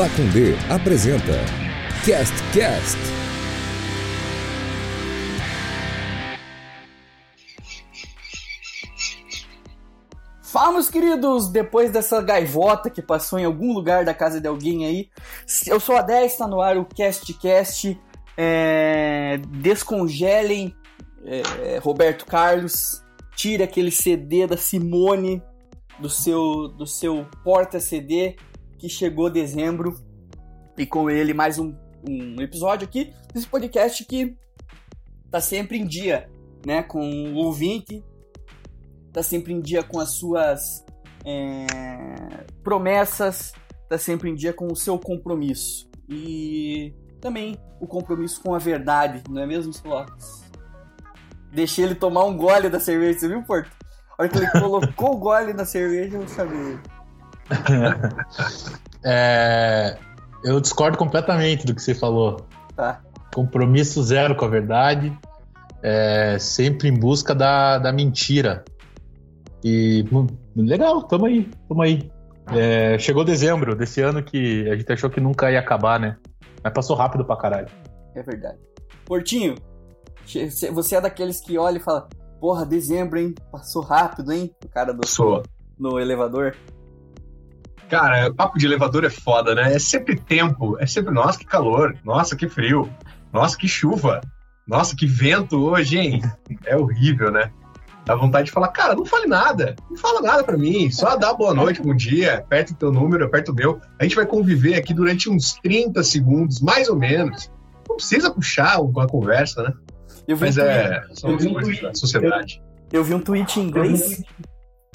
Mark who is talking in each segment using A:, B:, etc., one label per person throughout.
A: Pacundê apresenta Cast Cast.
B: Fala, meus queridos! Depois dessa gaivota que passou em algum lugar da casa de alguém aí, eu sou a 10, está no ar o Cast Cast. É... Descongelem é... Roberto Carlos, tire aquele CD da Simone do seu, do seu porta-CD que chegou dezembro e com ele mais um, um episódio aqui desse podcast que tá sempre em dia, né, com o ouvinte, tá sempre em dia com as suas é, promessas, tá sempre em dia com o seu compromisso e também o compromisso com a verdade, não é mesmo, Lopes? Deixei ele tomar um gole da cerveja, você viu, Porto? A hora que ele colocou o gole na cerveja, eu chamei.
C: é, eu discordo completamente do que você falou.
B: Tá.
C: Compromisso zero com a verdade, é, sempre em busca da, da mentira. E legal, tamo aí, tamo aí. É, chegou dezembro desse ano que a gente achou que nunca ia acabar, né? Mas passou rápido pra caralho.
B: É verdade. Portinho, você é daqueles que olha e fala: Porra, dezembro, hein? Passou rápido, hein? O cara do.
D: Passou.
B: No elevador.
D: Cara, papo de elevador é foda, né? É sempre tempo, é sempre, nossa, que calor, nossa, que frio, nossa, que chuva, nossa, que vento hoje, hein? É horrível, né? Dá vontade de falar, cara, não fale nada, não fala nada para mim, só dá boa noite, bom dia, aperta o teu número, aperta o meu. A gente vai conviver aqui durante uns 30 segundos, mais ou menos. Não precisa puxar uma conversa, né? Mas um é, são as coisas da sociedade.
B: Eu, eu vi um tweet em inglês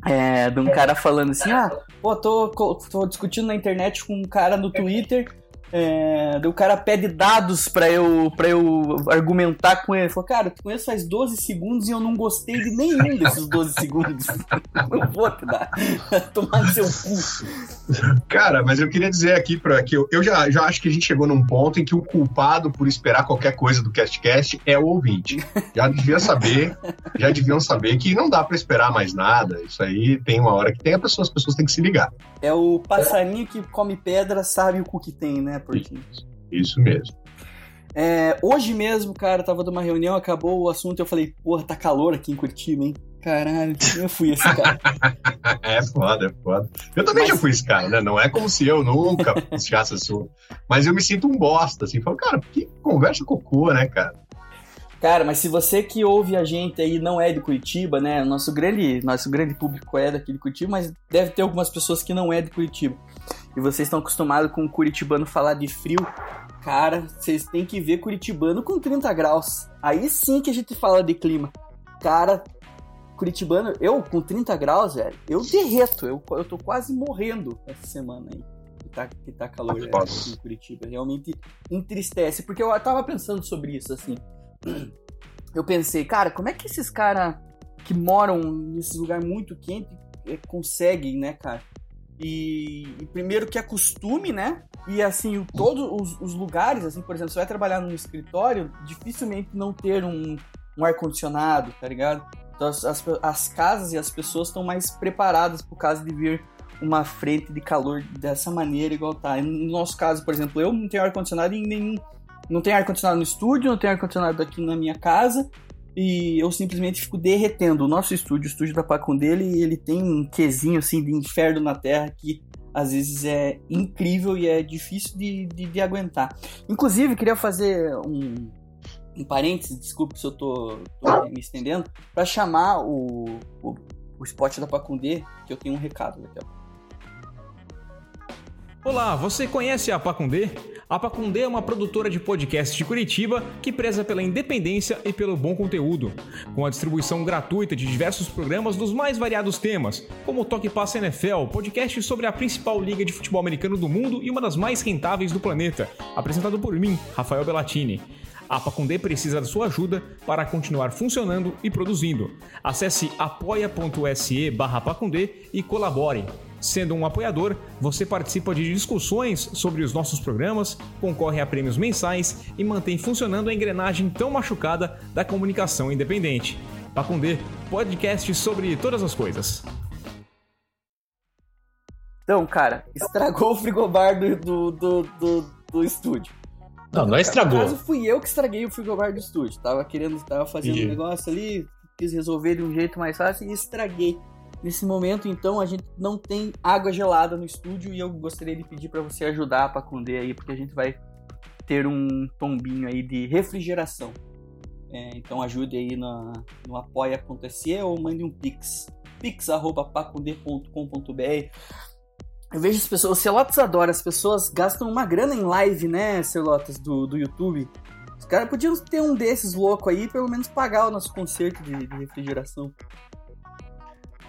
B: é, de um cara falando assim: ah, pô, tô, tô discutindo na internet com um cara no Twitter é, o cara pede dados para eu, pra eu argumentar com ele. Ele falou, cara, eu te conheço faz 12 segundos e eu não gostei de nenhum desses 12 segundos. não vou te dar. Tomar no seu cu.
D: Cara, mas eu queria dizer aqui para que eu, eu já, já acho que a gente chegou num ponto em que o culpado por esperar qualquer coisa do CastCast é o ouvinte. Já devia saber, já deviam saber que não dá para esperar mais nada. Isso aí tem uma hora que tem, a pessoa, as pessoas têm que se ligar.
B: É o passarinho que come pedra, sabe o cu que tem, né?
D: Portinho? Isso mesmo.
B: É, hoje mesmo, cara, tava numa reunião, acabou o assunto, eu falei, porra, tá calor aqui em Curitiba, hein? Caralho, eu fui esse cara.
D: é foda, é foda. Eu também Mas... já fui esse cara, né? Não é como se eu nunca puxasse a sua. Mas eu me sinto um bosta, assim. Falo, cara, que conversa cocô, né, cara?
B: Cara, mas se você que ouve a gente aí não é de Curitiba, né? Nosso grande, nosso grande público é daqui de Curitiba, mas deve ter algumas pessoas que não é de Curitiba. E vocês estão acostumados com o curitibano falar de frio. Cara, vocês têm que ver curitibano com 30 graus. Aí sim que a gente fala de clima. Cara, curitibano, eu com 30 graus, velho, eu derreto. Eu, eu tô quase morrendo essa semana aí. Que tá, que tá calor é, aqui em Curitiba. Realmente entristece. Porque eu tava pensando sobre isso, assim eu pensei, cara, como é que esses caras que moram nesse lugar muito quente eh, conseguem, né, cara? E, e, primeiro que é costume, né? E assim, o, todos os, os, lugares, assim, por exemplo, você vai trabalhar num escritório, dificilmente não ter um, um ar-condicionado, tá ligado? Então as, as, as, casas e as pessoas estão mais preparadas por causa de vir uma frente de calor dessa maneira, igual tá. No nosso caso, por exemplo, eu não tenho ar-condicionado em nenhum não tem ar-condicionado no estúdio, não tem ar-condicionado aqui na minha casa. E eu simplesmente fico derretendo. O nosso estúdio, o estúdio da Pacon dele, ele tem um quesinho assim de inferno na terra que às vezes é incrível e é difícil de, de, de aguentar. Inclusive, queria fazer um, um parênteses, desculpe se eu tô, tô me estendendo, para chamar o, o, o spot da Pacundê, que eu tenho um recado daqui a pouco.
E: Olá, você conhece a Pacundê? A Pacundê é uma produtora de podcast de Curitiba que preza pela independência e pelo bom conteúdo, com a distribuição gratuita de diversos programas dos mais variados temas, como o Toque Passa NFL, podcast sobre a principal liga de futebol americano do mundo e uma das mais rentáveis do planeta, apresentado por mim, Rafael Bellatini. A Pacundê precisa da sua ajuda para continuar funcionando e produzindo. Acesse apoia.se barra Pacundê e colabore. Sendo um apoiador, você participa de discussões sobre os nossos programas, concorre a prêmios mensais e mantém funcionando a engrenagem tão machucada da comunicação independente. Pacundê, podcast sobre todas as coisas.
B: Então, cara, estragou o frigobar do, do, do, do, do estúdio.
C: Não, não estragou.
B: No caso, fui eu que estraguei o frigobar do estúdio. Tava querendo, tava fazendo
C: Ih.
B: um negócio ali, quis resolver de um jeito mais fácil e estraguei. Nesse momento, então, a gente não tem água gelada no estúdio e eu gostaria de pedir para você ajudar a Pacundê aí, porque a gente vai ter um tombinho aí de refrigeração. É, então ajude aí no apoia.se ou mande um pix. pix.pacundê.com.br Eu vejo as pessoas, o Celotas adora, as pessoas gastam uma grana em live, né, Celotas, do, do YouTube. Os caras podiam ter um desses louco aí, pelo menos pagar o nosso concerto de, de refrigeração.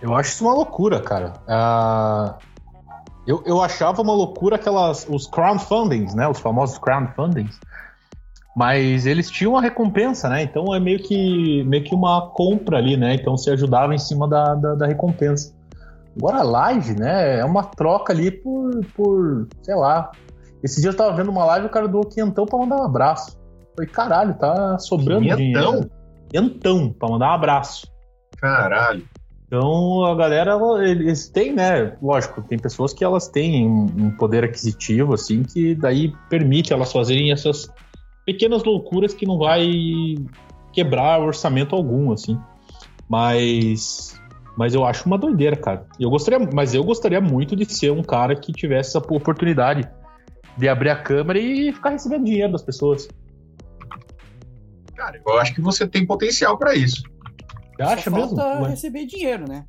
C: Eu acho isso uma loucura, cara. Ah, eu, eu achava uma loucura aquelas os crowdfundings, né? Os famosos crowdfundings. Mas eles tinham uma recompensa, né? Então é meio que, meio que uma compra ali, né? Então se ajudava em cima da, da, da recompensa. Agora a live, né? É uma troca ali por, por, sei lá. Esse dia eu tava vendo uma live e o cara doou quinhentão pra mandar um abraço. Falei, caralho, tá sobrando
D: Quinhentão?
C: dinheiro. Quinhentão pra mandar um abraço.
D: Caralho.
C: Então a galera, eles têm, né? Lógico, tem pessoas que elas têm um, poder aquisitivo, assim, que daí permite elas fazerem essas pequenas loucuras que não vai quebrar orçamento algum, assim. Mas. Mas eu acho uma doideira, cara. Eu gostaria, mas eu gostaria muito de ser um cara que tivesse essa oportunidade de abrir a câmera e ficar recebendo dinheiro das pessoas.
D: Cara, eu acho que você tem potencial pra isso.
C: Você acha mesmo?
B: falta receber dinheiro, né?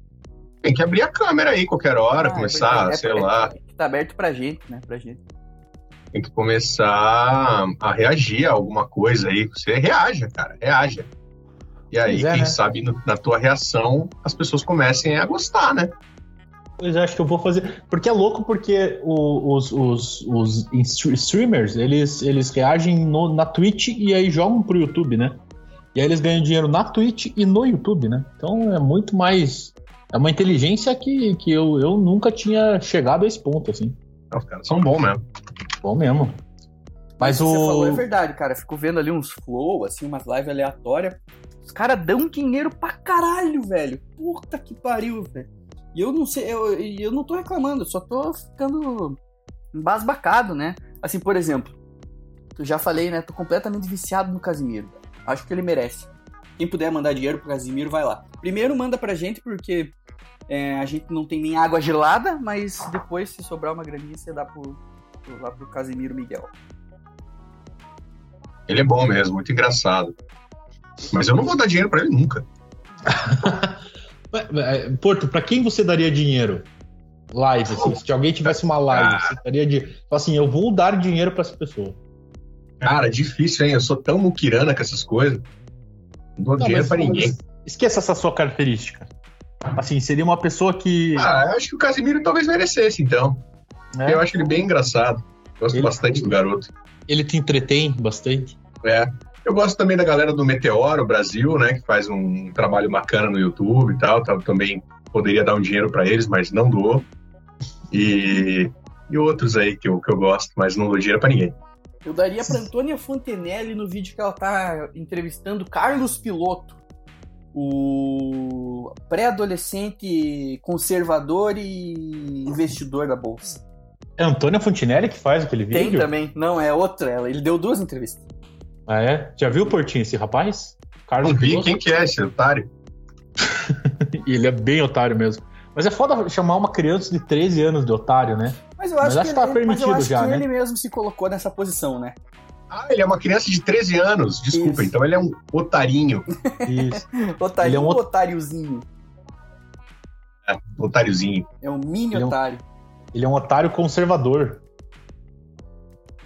D: Tem que abrir a câmera aí qualquer hora,
B: Ah, é
D: começar.
B: É-
D: sei
B: é-
D: lá.
B: é tá aberto pra gente, né? Pra gente.
D: Tem que começar a reagir a alguma coisa aí. Você reaja, cara, reaja. E aí,
C: é,
D: quem
C: né?
D: sabe no- na tua reação as pessoas comecem a gostar, né?
C: Pois é, acho que eu vou fazer. Porque é louco porque o- os, os, os streamers, eles, eles reagem no- na Twitch e aí jogam pro YouTube, né? E aí eles ganham dinheiro na Twitch e no YouTube, né? Então é muito mais. É uma inteligência que, que eu, eu nunca tinha chegado a esse ponto, assim.
D: Os caras são bons mesmo.
C: Bom mesmo. Mas
B: o você falou é verdade, cara. Fico vendo ali uns flow, assim, umas lives aleatórias. Os caras dão dinheiro pra caralho, velho. Puta que pariu, velho. E eu não sei, eu, e eu não tô reclamando, eu só tô ficando embasbacado, né? Assim, por exemplo, eu já falei, né? Tô completamente viciado no Casimiro. Acho que ele merece. Quem puder mandar dinheiro pro Casimiro, vai lá. Primeiro manda pra gente, porque é, a gente não tem nem água gelada, mas depois, se sobrar uma graninha, você dá pro, pro- lá pro Casimiro Miguel.
D: Ele é bom mesmo, muito engraçado. Mas eu não vou dar dinheiro pra ele nunca.
C: É, Porto, pra quem você daria dinheiro? Live, assim, se alguém tivesse uma live,
D: Ah.
C: você daria de. Fala assim, eu vou dar dinheiro pra essa pessoa.
D: Cara, difícil, hein? Eu sou tão muquirana com essas coisas. Não dou
C: Não,
D: dinheiro pra ninguém.
C: Esqueça essa sua característica. Assim, seria uma pessoa que.
D: Ah, eu acho que o Casimiro talvez merecesse, então.
C: né,
D: Eu acho ele bem engraçado. Gosto
C: Ele-
D: bastante do garoto.
C: Ele te entretém bastante.
D: É. Eu gosto também da galera do Meteoro Brasil, né? Que faz um trabalho bacana no YouTube e tal. Também poderia dar um dinheiro pra eles, mas não dou. E, e outros aí que eu, que eu gosto, mas não dou dinheiro pra ninguém.
B: Eu daria pra Antônia Fontenelle no vídeo que ela tá entrevistando Carlos Piloto, o pré-adolescente conservador e investidor da bolsa.
C: É a Antônia Fontinelli que faz aquele
B: Tem
C: vídeo?
B: também, não, é outra, ela- ele deu duas entrevistas.
C: Ah, é? Já viu, Portinho, esse rapaz? Carlos
D: Não vi
C: Piloto?
D: quem que é esse otário.
C: Ele é bem otário mesmo. Mas é foda chamar uma criança de 13 anos de otário, né?
B: Eu
C: Mas
B: acho
C: acho
B: que,
C: que tá
B: ele, mas eu acho
C: já,
B: que
C: né?
B: ele mesmo se colocou nessa posição, né?
D: Ah, ele é uma criança de 13 anos. Desculpa,
B: Isso.
D: então ele é um otarinho.
C: Isso.
B: Otário,
C: Ele é um ot-
B: otáriozinho.
D: É, otáriozinho.
B: É um mini
C: Ele é um-
B: otário.
C: Ele é um otário conservador.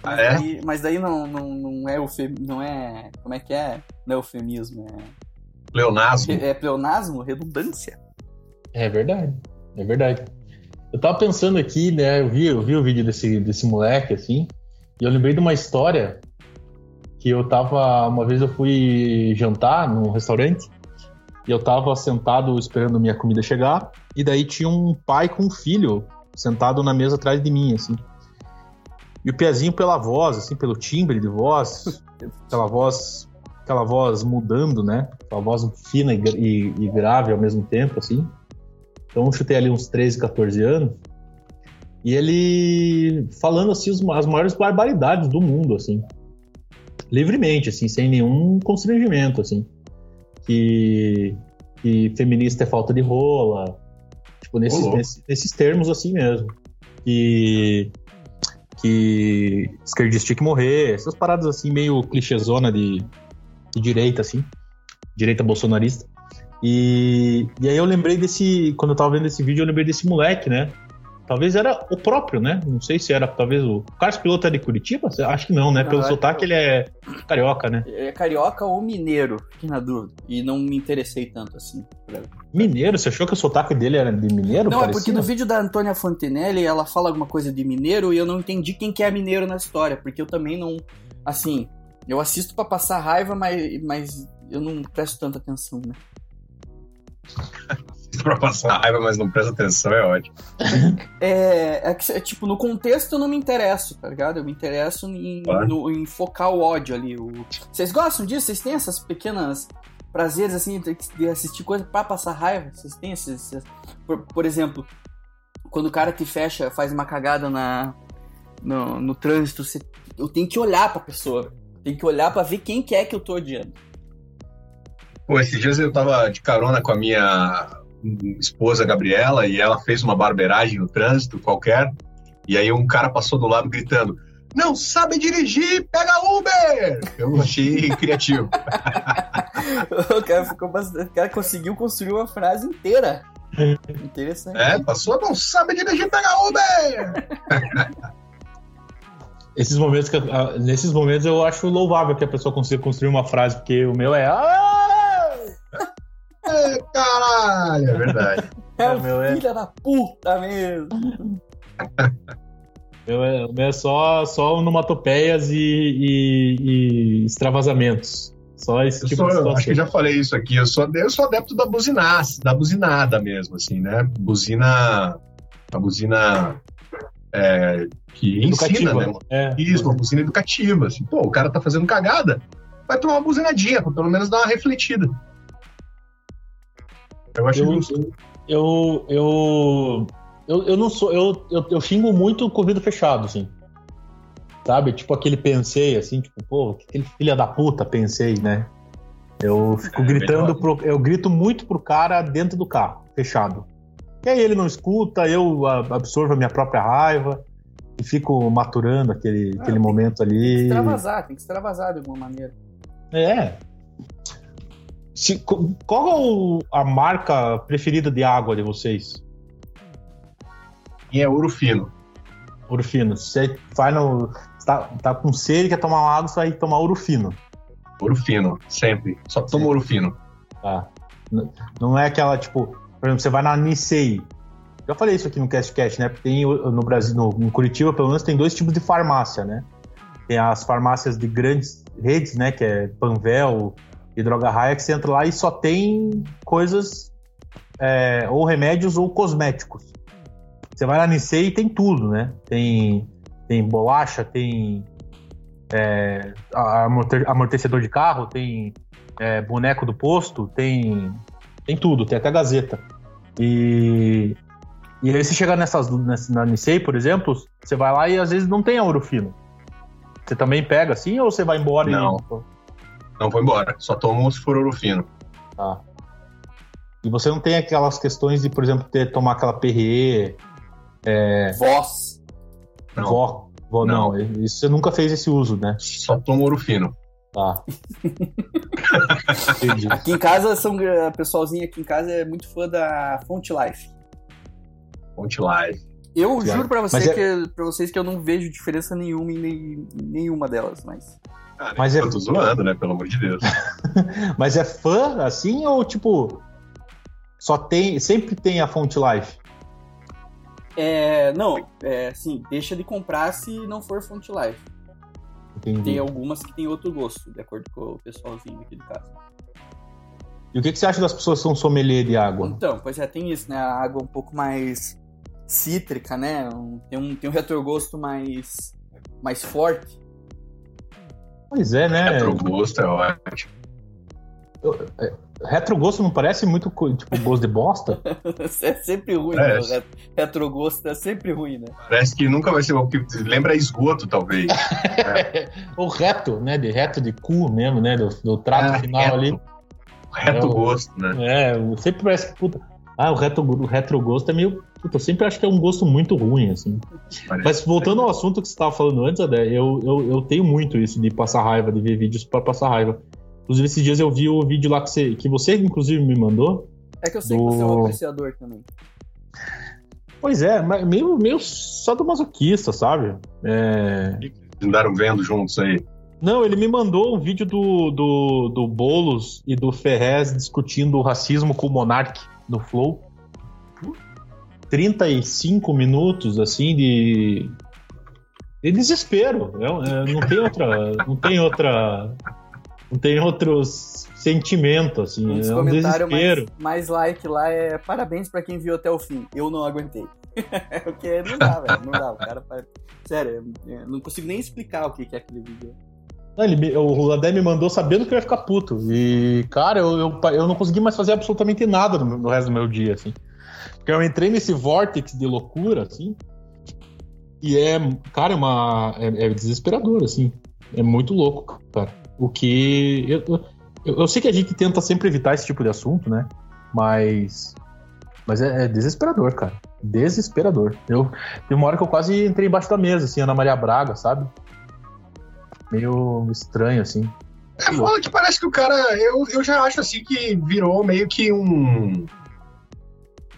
B: Mas,
D: Ah, é?
B: daí, mas daí não, não, não é eufem, não é. Como é que é? Não é eufemismo, é.
D: Leonasmo.
B: É pleonasmo? Redundância?
C: É verdade. É verdade. Eu tava pensando aqui, né? Eu vi, eu vi o vídeo desse, desse moleque, assim, e eu lembrei de uma história que eu tava. Uma vez eu fui jantar num restaurante e eu tava sentado esperando minha comida chegar, e daí tinha um pai com um filho sentado na mesa atrás de mim, assim. E o pezinho pela voz, assim, pelo timbre de voz, aquela voz, aquela voz mudando, né? Aquela voz fina e, e- e grave ao mesmo tempo, assim. Então eu chutei ali uns 13, 14 anos. E ele falando assim as maiores barbaridades do mundo, assim. Livremente, assim, sem nenhum constrangimento, assim. Que, que feminista é falta de rola. Tipo, nesses, nesses, nesses termos assim mesmo. Que, que esquerdista tinha que morrer. Essas paradas assim, meio clichêzona de, de direita, assim. Direita bolsonarista. E, e aí eu lembrei desse. Quando eu tava vendo esse vídeo, eu lembrei desse moleque, né? Talvez era o próprio, né? Não sei se era, talvez o. O Carlos Piloto é de Curitiba? Acho que não, né? Pelo não, sotaque, ele é carioca, né?
B: É carioca ou mineiro, fiquei na dúvida. E não me interessei tanto assim.
C: Mineiro? Você achou que o sotaque dele era de mineiro?
B: Não, parecia? é porque no vídeo da Antônia Fontenelle ela fala alguma coisa de mineiro e eu não entendi quem que é mineiro na história, porque eu também não. Assim, eu assisto para passar raiva, mas, mas eu não presto tanta atenção, né?
D: Pra passar raiva, mas não presta atenção, é ótimo.
B: É, é que, tipo, no contexto eu não me interesso, tá ligado? Eu me interesso em, claro. no, em focar o ódio ali. O... Vocês gostam disso? Vocês têm essas pequenas prazeres, assim, de assistir coisa pra passar raiva? Vocês têm esses... esses... Por, por, exemplo, quando o cara te fecha, faz uma cagada na, no, no trânsito, você, eu tenho que olhar pra pessoa. Tem que olhar para ver quem que é que eu tô odiando.
D: Pô, esses dias eu tava de carona com a minha esposa Gabriela e ela fez uma barbeiragem no trânsito qualquer. E aí um cara passou do lado gritando: Não sabe dirigir, pega Uber! Eu achei criativo.
B: o, cara ficou bastante, o cara conseguiu construir uma frase inteira. Interessante.
D: É, passou, não sabe dirigir, pega Uber!
C: Esses momentos que, nesses momentos eu acho louvável que a pessoa consiga construir uma frase, porque o meu é.
D: Caralho, é verdade.
B: É, é o meu é... filha da puta mesmo.
C: meu é, o meu é só, só onomatopeias e, e, e extravasamentos. Só esse
D: eu
C: tipo
D: sou, de Acho que já falei isso aqui. Eu sou, eu sou adepto da buzinaça, da buzinada mesmo, assim, né? Buzina. A buzina é, que educativa, ensina, né? É, isso, uma buzina educativa. Assim, pô, o cara tá fazendo cagada, vai tomar uma buzinadinha, pra pelo menos dar uma refletida. Eu acho eu, justo.
C: Eu, eu, eu, eu, não sou. Eu, eu, eu xingo muito com o vidro fechado, assim. Sabe? Tipo aquele pensei, assim, tipo, pô, aquele filha da puta, pensei, né? Eu fico é, gritando, pro, eu grito muito pro cara dentro do carro, fechado. E aí ele não escuta, eu absorvo a minha própria raiva e fico maturando aquele, ah, aquele momento ali. Tem que
B: extravasar, tem que extravasar de alguma maneira.
C: É, se, qual é a marca preferida de água de vocês?
D: E é ouro fino.
C: Ouro fino. Você vai no. Tá, tá com sede, quer tomar água, você vai tomar ouro fino.
D: Ouro fino, sempre. Só toma ouro fino.
C: Tá. Não é aquela, tipo, por exemplo, você vai na Nisei. Já falei isso aqui no CastCast, né? Porque tem no Brasil, no, em Curitiba, pelo menos, tem dois tipos de farmácia, né? Tem as farmácias de grandes redes, né? Que é Panvel, e droga raia que você entra lá e só tem coisas é, ou remédios ou cosméticos. Você vai lá no e tem tudo, né? Tem, tem bolacha, tem é, amortecedor de carro, tem é, boneco do posto, tem, tem tudo, tem até gazeta. E, e aí você chegar nessas, na Nicei, por exemplo, você vai lá e às vezes não tem ouro fino. Você também pega assim ou você vai embora
D: não.
C: e...
D: Não vou embora. Só tomo se for ouro fino.
C: Tá. E você não tem aquelas questões de, por exemplo, ter, tomar aquela PRE. É...
B: Voz.
C: Não. Vó, vó, não. não. Isso você nunca fez esse uso, né?
D: Só tomo ouro fino.
C: Tá.
B: aqui em casa, são, a pessoalzinho aqui em casa é muito fã da Font Life.
D: Font Life.
B: Eu juro pra, você é... que, vocês que eu não vejo diferença nenhuma em nenhuma delas, mas.
D: Ah, mas é... Eu tô zoando, né? Pelo amor de Deus.
C: mas é fã, assim, ou tipo... Só tem... Sempre tem a fonte live?
B: É... Não, é assim, deixa de comprar se não for fonte live. Entendi. Tem algumas que tem outro gosto, de acordo com o pessoalzinho aqui de casa.
C: E o que, que você acha das pessoas que são sommelier de água?
B: Então, pois é, tem isso, né? A água um pouco mais cítrica, né? Tem um, tem um retrogosto mais, mais forte.
C: Pois é, né?
D: É, pro gosto é ótimo.
C: eu- é, retrogosto não parece muito tipo gosto de bosta?
B: é sempre ruim,
D: É.
B: né? Retrogosto é sempre ruim, né?
D: Parece que nunca vai ser o que lembra esgoto, talvez.
C: Ou reto, né? De reto de cu mesmo, né? Do, do trato
D: Ah,
C: final
D: reto.
C: ali.
D: Reto
C: É o-
D: gosto, né?
C: É, sempre parece que, puta. Ah, o, retro, o retrogosto é meio. Puta, eu sempre acho que é um gosto muito ruim, assim.
D: Parece.
C: Mas voltando ao assunto que você estava falando antes, Adé, eu, eu, eu tenho muito isso de passar raiva, de ver vídeos para passar raiva. Inclusive, esses dias eu vi o vídeo lá que você, que você inclusive, me mandou.
B: É que eu sei que você é um
C: Do-
B: apreciador também.
C: Pois é, mas meio, meio só do masoquista, sabe? É...
D: Andaram vendo juntos aí.
C: Não, ele me mandou um vídeo do, do, do Boulos e do Ferrez discutindo o racismo com o Monark no Flow. 35 minutos, assim, de. de desespero. É, não tem outra. Não tem outra. Não tem outros sentimento, assim.
B: Um dos
C: é um
B: comentários
C: desespero.
B: mais, mais like lá é parabéns pra quem viu até o fim. Eu não aguentei. Porque não dá, velho. Não dá. O cara. Sério, eu não consigo nem explicar o que que é aquele vídeo.
C: Não, ele o Adé me mandou sabendo que eu ia ficar puto. E, cara, eu, eu, eu não consegui mais fazer absolutamente nada no, no resto do meu dia, assim. Porque eu entrei nesse vórtice de loucura, assim. E é, cara, é uma. É, é desesperador, assim. É muito louco, cara. O que. Eu, eu, eu sei que a gente tenta sempre evitar esse tipo de assunto, né? Mas. Mas é, é desesperador, cara. Desesperador. Eu, tem uma hora que eu quase entrei embaixo da mesa, assim, Ana Maria Braga, sabe? Meio estranho, assim.
D: É foda que parece que o cara. Eu, eu já acho assim que virou meio que um.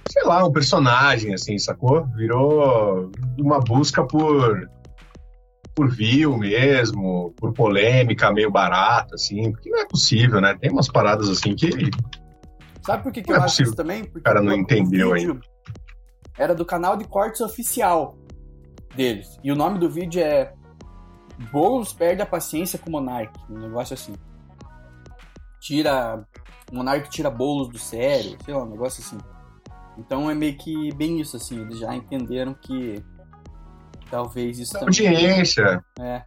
D: Sei lá, um personagem, assim, sacou? Virou uma busca por. Por view mesmo, por polêmica meio barata, assim, porque não é possível, né? Tem umas paradas assim que.
B: Sabe por que, que
D: Não
B: eu
D: é
B: acho
D: possível.
B: isso também? Porque
D: cara não
B: o- o
D: entendeu
B: vídeo Era do canal de cortes oficial deles. E o nome do vídeo é Boulos perde a paciência com o Monark. Um negócio assim. Tira. O Monark tira bolos do sério, sei lá, um negócio assim. Então é meio que bem isso, assim. Eles já entenderam que talvez isso também.
D: Audiência.
B: É.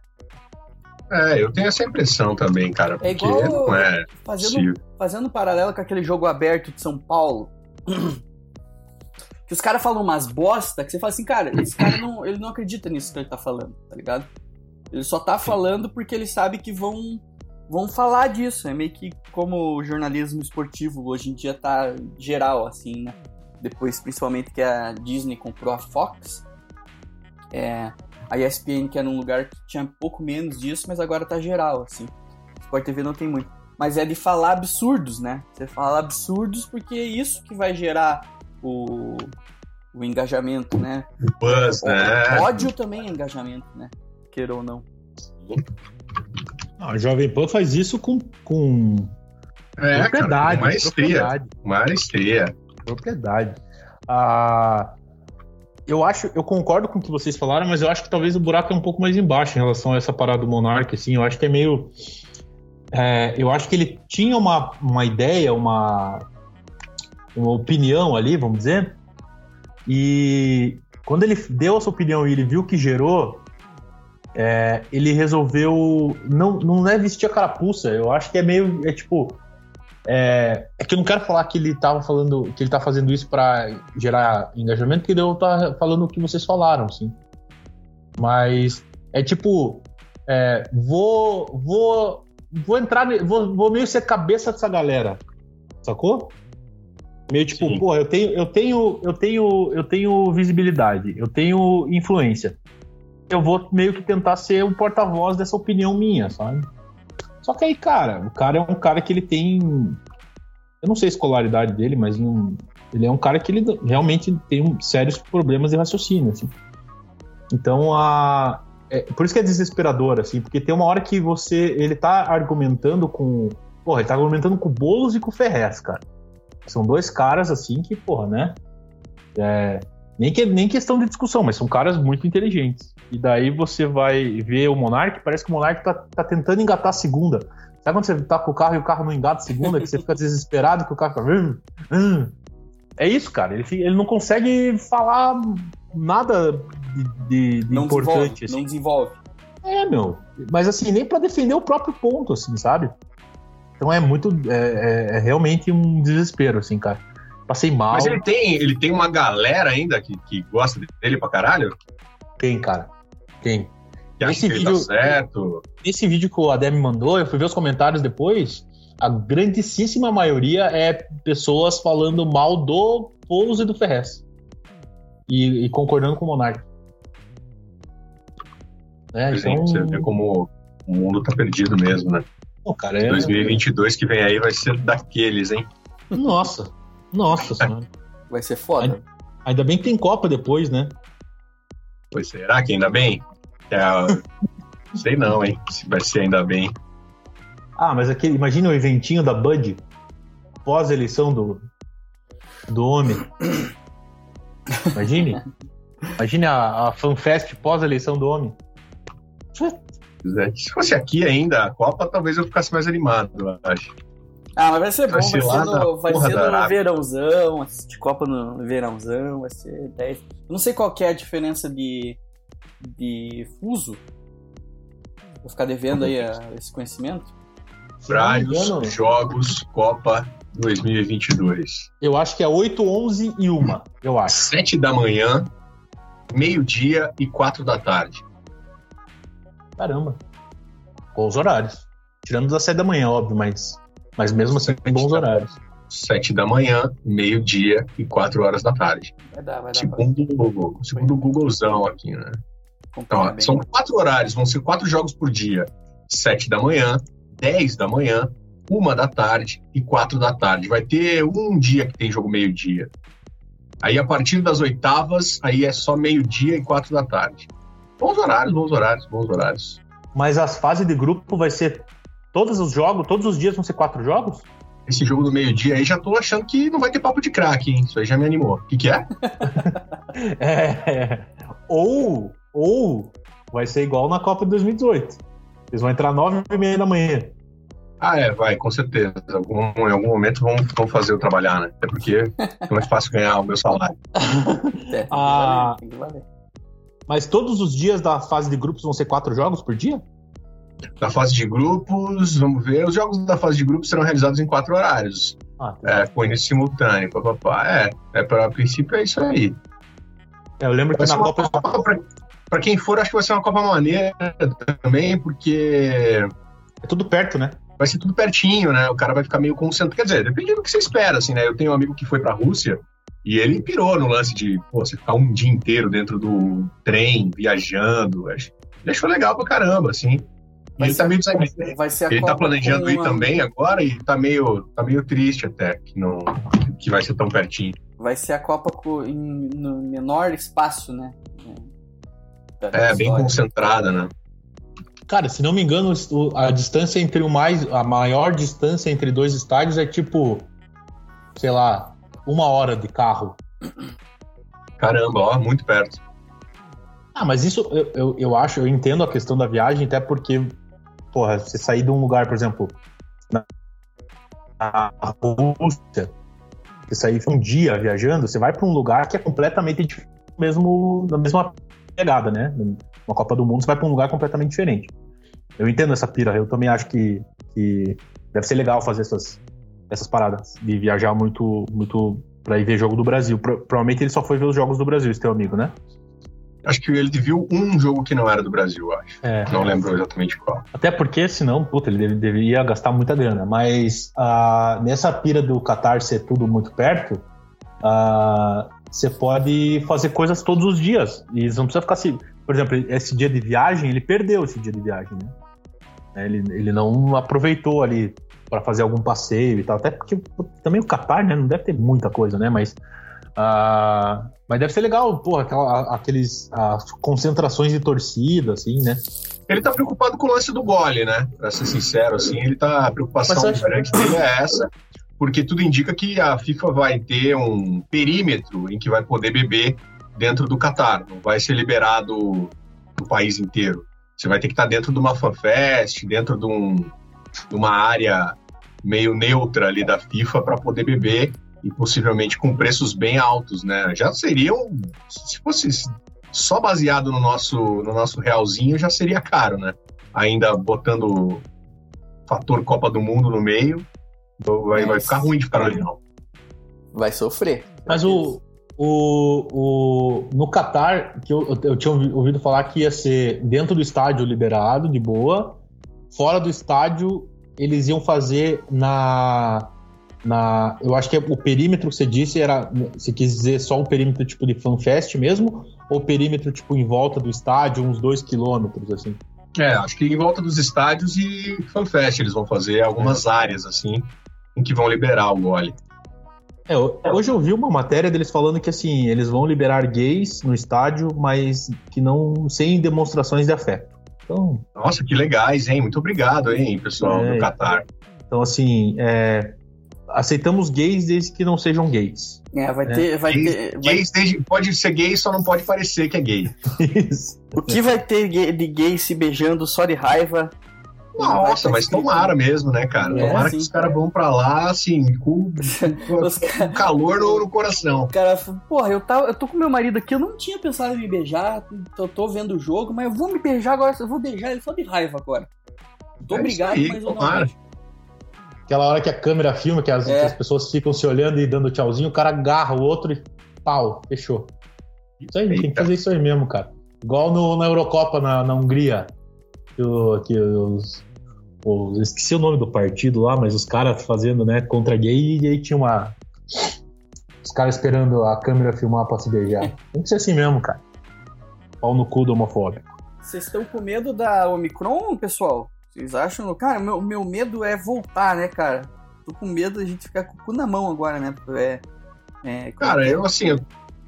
D: É, eu tenho essa impressão também, cara.
B: É
D: Porque
B: igual-
D: não é
B: Fazendo
D: possível.
B: fazendo um paralelo com aquele jogo aberto de São Paulo, que os caras falam umas bosta, que você fala assim, cara, esse cara não, ele não acredita nisso que ele tá falando, tá ligado? Ele só tá falando porque ele sabe que vão vão falar disso. É meio que como o jornalismo esportivo hoje em dia tá geral, assim, né? Depois, principalmente que a Disney comprou a Fox, é, a ESPN, que era um lugar que tinha pouco menos disso, mas agora tá geral, assim. Sport TV não tem muito mas é de falar absurdos, né? Você fala absurdos porque é isso que vai gerar o, o engajamento, né?
D: Buzz, né?
B: Ódio também é engajamento, né? Queira ou não.
C: Não, a Jovem Pan faz isso com, com
D: É, cara,
C: propriedade.
D: com maestria.
C: propriedade.
D: Maestria.
C: propriedade. Ah, eu acho, eu concordo com o que vocês falaram, mas eu acho que talvez o buraco é um pouco mais embaixo em relação a essa parada do Monark, assim, eu acho que é meio é, eu acho que ele tinha uma, uma ideia, uma, uma opinião ali, vamos dizer, e quando ele deu essa opinião e ele viu que gerou, é, ele resolveu não, não é vestir a carapuça, eu acho que é meio, é tipo, é, é que eu não quero falar que ele tava falando, que ele tá fazendo isso para gerar engajamento, porque eu tá falando o que vocês falaram, assim. Mas é tipo, é, vou, vou, vou entrar, vou, vou meio ser cabeça dessa galera, sacou? Meio tipo,
D: Sim.
C: pô, eu tenho, eu tenho, eu tenho, eu tenho visibilidade, eu tenho influência. Eu vou meio que tentar ser o porta-voz dessa opinião minha, sabe? Só que aí, cara, o cara é um cara que ele tem. Eu não sei a escolaridade dele, mas não- ele é um cara que ele realmente tem um- sérios problemas de raciocínio, assim. Então, a. é- por isso que é desesperador, assim, porque tem uma hora que você. Ele tá argumentando com. Porra, ele tá argumentando com o Boulos e com o Ferrez, cara. São dois caras, assim, que, porra, né? É, nem, que, nem questão de discussão, mas são caras muito inteligentes. E daí você vai ver o Monark, parece que o Monark tá, tá tentando engatar a segunda. Sabe quando você tá com o carro e o carro não engata a segunda, que você fica desesperado que o carro fica. "Hum, hum"? É isso, cara. Ele, ele não consegue falar nada de, de- de
B: Não
C: importante.
B: desenvolve,
C: assim.
B: não desenvolve.
C: É, meu. Mas assim, nem pra defender o próprio ponto, assim, sabe? Então é muito. É, é- é realmente um desespero, assim, cara. Passei mal.
D: Mas ele tem, ele tem uma galera ainda que, que gosta dele pra caralho?
C: Tem, cara. Tem.
D: Que acha
C: Esse
D: que ele
C: vídeo-
D: tá certo?
C: Esse vídeo que o Adé me mandou, eu fui ver os comentários depois. A grandíssima maioria é pessoas falando mal do Pouso e do Ferrez. E, e concordando com o Monark. É, então,
D: você vê como o mundo tá perdido mesmo, né?
C: pô, cara, é...
D: 2022 que vem aí vai ser daqueles, hein?
C: Nossa, nossa senhora.
B: Vai ser foda.
C: Ainda bem que tem Copa depois, né?
D: Pois será que ainda bem? É, a- sei não, hein? Se vai ser ainda bem.
C: Ah, mas aquele, imagina o eventinho da Bud pós eleição do do homem. Imagine. Imagine a, a FanFest pós eleição do homem.
D: Se fosse aqui ainda, a Copa, talvez eu ficasse mais animado, eu acho.
B: Ah, mas vai ser bom,
D: Vai
B: vai
D: ser
B: no, vai ser no verãozão, assistir Copa no verãozão, vai ser 10. Eu não sei qual que é a diferença de, de fuso. Vou ficar devendo aí a- esse conhecimento.
C: Engano-
D: jogos, Copa 2022.
C: Eu acho que é 8, 11 e 1. Eu acho.
D: 7 da manhã, meio-dia e 4 da tarde.
C: Caramba. Bons horários. Tirando das 7 da manhã, óbvio, mas, mas mesmo assim, bons horários.
D: 7 da manhã, meio-dia e 4 horas da tarde.
B: Vai dar, vai dar
D: Segundo o Google, segundo o Googlezão aqui, né? Então, ó, são quatro horários, vão ser quatro jogos por dia. 7 da manhã, 10 da manhã, 1 da tarde e 4 da tarde. Vai ter um dia que tem jogo meio-dia. Aí a partir das oitavas, aí é só meio-dia e 4 da tarde. Bons horários, bons horários, bons horários.
C: Mas as fases de grupo vai ser todos os jogos, todos os dias vão ser quatro jogos?
D: Esse jogo do meio-dia aí já tô achando que não vai ter papo de craque, hein? Isso aí já me animou. O que, que é?
C: É. Ou, ou vai ser igual na Copa de 2018. Eles vão entrar 9 e meia da manhã.
D: Ah, é, vai, com certeza. Algum- em algum momento vão, vão fazer eu trabalhar, né? Até porque é mais fácil ganhar o meu salário.
B: É, tem que
C: Ah.
B: valer, tem que valer.
C: Mas todos os dias da fase de grupos vão ser quatro jogos por dia?
D: Na fase de grupos, vamos ver, os jogos da fase de grupos serão realizados em quatro horários.
C: Ah, tá.
D: É, com início simultâneo, papapá. É, é para princípio é isso aí.
C: É, eu lembro que
D: Vai
C: na Copa.
D: Copa, pra, pra quem for, acho que vai ser uma Copa maneira também, porque
C: É tudo perto, né?
D: vai ser tudo pertinho, né? O cara vai ficar meio concentrado. Quer dizer, depende do que você espera, assim, né? Eu tenho um amigo que foi pra Rússia e ele pirou no lance de, pô, você ficar um dia inteiro dentro do trem, viajando. Ele achou legal pra caramba, assim. E
B: Vai
D: ele tá
B: ser-
D: meio desanimado.
B: Vai ser a
D: Ele tá
B: Copa
D: planejando
B: com
D: ir
B: uma-
D: também agora e tá meio, tá meio triste até que não que vai ser tão pertinho.
B: Vai ser a Copa com, em, no menor espaço, né? Da- da
D: É, bem
B: história.
D: concentrada, né?
C: Cara, se não me engano, a distância entre o mais. A maior distância entre dois estádios é tipo. Sei lá, uma hora de carro.
D: Caramba, ó, muito perto.
C: Ah, mas isso eu, eu, eu acho, eu entendo a questão da viagem, até porque, porra, você sair de um lugar, por exemplo, na, Rússia, você sair um dia viajando, você vai para um lugar que é completamente diferente, mesmo na mesma pegada, né? Uma Copa do Mundo, você vai para um lugar completamente diferente. Eu entendo essa pira, eu também acho que, que deve ser legal fazer essas, essas paradas, de viajar muito, muito para ir ver jogo do Brasil. Pro- provavelmente ele só foi ver os jogos do Brasil, esse teu amigo, né?
D: Acho que ele viu um jogo que não era do Brasil, acho.
C: É.
D: Não lembro exatamente qual.
C: Até porque, senão, puta, ele deve- deveria gastar muita grana. Mas ah, nessa pira do Qatar ser tudo muito perto, ah, você pode fazer coisas todos os dias. E você não precisa ficar assim. Por exemplo, esse dia de viagem, ele perdeu esse dia de viagem, né? É, Ele, ele não aproveitou ali para fazer algum passeio e tal. Até porque também o Qatar, né? Não deve ter muita coisa, né? Mas. Ah, mas deve ser legal, porra, aquela, aqueles as concentrações de torcida, assim, né?
D: Ele tá preocupado com o lance do gole, né? Pra ser sincero, assim, ele tá. A preocupação
C: acho-
D: grande dele é essa, porque tudo indica que a FIFA vai ter um perímetro em que vai poder beber dentro do Catar. Não vai ser liberado do país inteiro. Você vai ter que estar dentro de uma fanfest, dentro de, um, de uma área meio neutra ali da FIFA para poder beber e possivelmente com preços bem altos, né? Já seriam, se fosse só baseado no nosso, no nosso realzinho, já seria caro, né? Ainda botando fator Copa do Mundo no meio. Vai, vai ficar ruim de ficar no leão.
B: Vai sofrer.
C: Mas o, o, o, no Catar, que eu, eu tinha ouvido falar que ia ser dentro do estádio liberado, de boa. Fora do estádio, eles iam fazer na. Na eu acho que o perímetro que você disse era. Você quis dizer só um perímetro tipo de fanfest mesmo? Ou perímetro tipo em volta do estádio, uns dois quilômetros, assim?
D: É, acho que em volta dos estádios e FanFest eles vão fazer algumas áreas, assim, em que vão liberar o gole.
C: É, hoje eu vi uma matéria deles falando que assim, eles vão liberar gays no estádio, mas que não sem demonstrações de afeto. Então,
D: Nossa, que legais, hein? Muito obrigado, hein, pessoal
C: É,
D: do Qatar.
C: então assim, é, aceitamos gays desde que não sejam gays.
B: É, vai
C: É.
B: ter. Vai
D: Gays,
B: ter vai-
D: gays desde- pode ser gay, só não pode parecer que é gay.
C: Isso.
B: o que vai ter gay- de gay se beijando só de raiva?
D: Nossa, mas tomara mesmo, né, cara?
B: É,
D: tomara
B: sim.
D: que os caras vão pra lá, assim, com, com- calor no, no coração.
B: O cara falou, porra, eu, tava, eu tô com meu marido aqui, eu não tinha pensado em me beijar, eu tô vendo o jogo, mas eu vou me beijar agora, eu vou beijar ele só de raiva agora. Tô
D: É
B: obrigado,
D: isso aí,
B: mas eu não
D: tomara.
C: Aquela hora que a câmera filma, que as,
B: É.
C: as pessoas ficam se olhando e dando tchauzinho, o cara agarra o outro e pau, fechou. Isso aí, tem que
D: Eita.
C: fazer isso aí mesmo, cara. Igual no, na Eurocopa, na, na Hungria. Que, o- que os, os- eu Esqueci o nome do partido lá, mas os caras fazendo, né, contra gay, e aí tinha uma. Os caras esperando a câmera filmar pra se beijar. Tem que ser assim mesmo, cara. Pau no cu do homofóbico.
B: Vocês estão com medo da Omicron, pessoal? Vocês acham? Cara, meu, meu medo é voltar, né, cara? Tô com medo de a gente ficar com o cu na mão agora, né? É. é
D: Cara, eu, assim,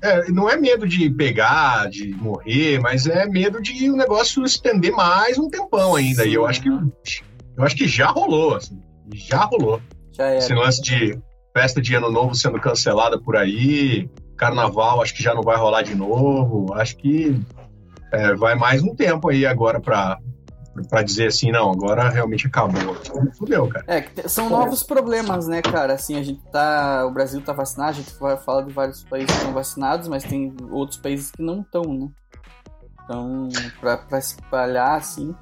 D: é, não é medo de pegar, de morrer, mas é medo de o negócio estender mais um tempão ainda. E eu acho que eu acho que já rolou, assim, já rolou.
B: Já era.
D: Esse lance de festa de ano novo sendo cancelada por aí, carnaval acho que já não vai rolar de novo. Acho que é, vai mais um tempo aí agora pra, pra dizer assim, não, agora realmente acabou. Fudeu, cara.
B: É, são novos problemas, né, cara? Assim, a gente tá. O Brasil tá vacinado, a gente vai falar de vários países que estão vacinados, mas tem outros países que não estão, né? Então, pra, pra espalhar, assim.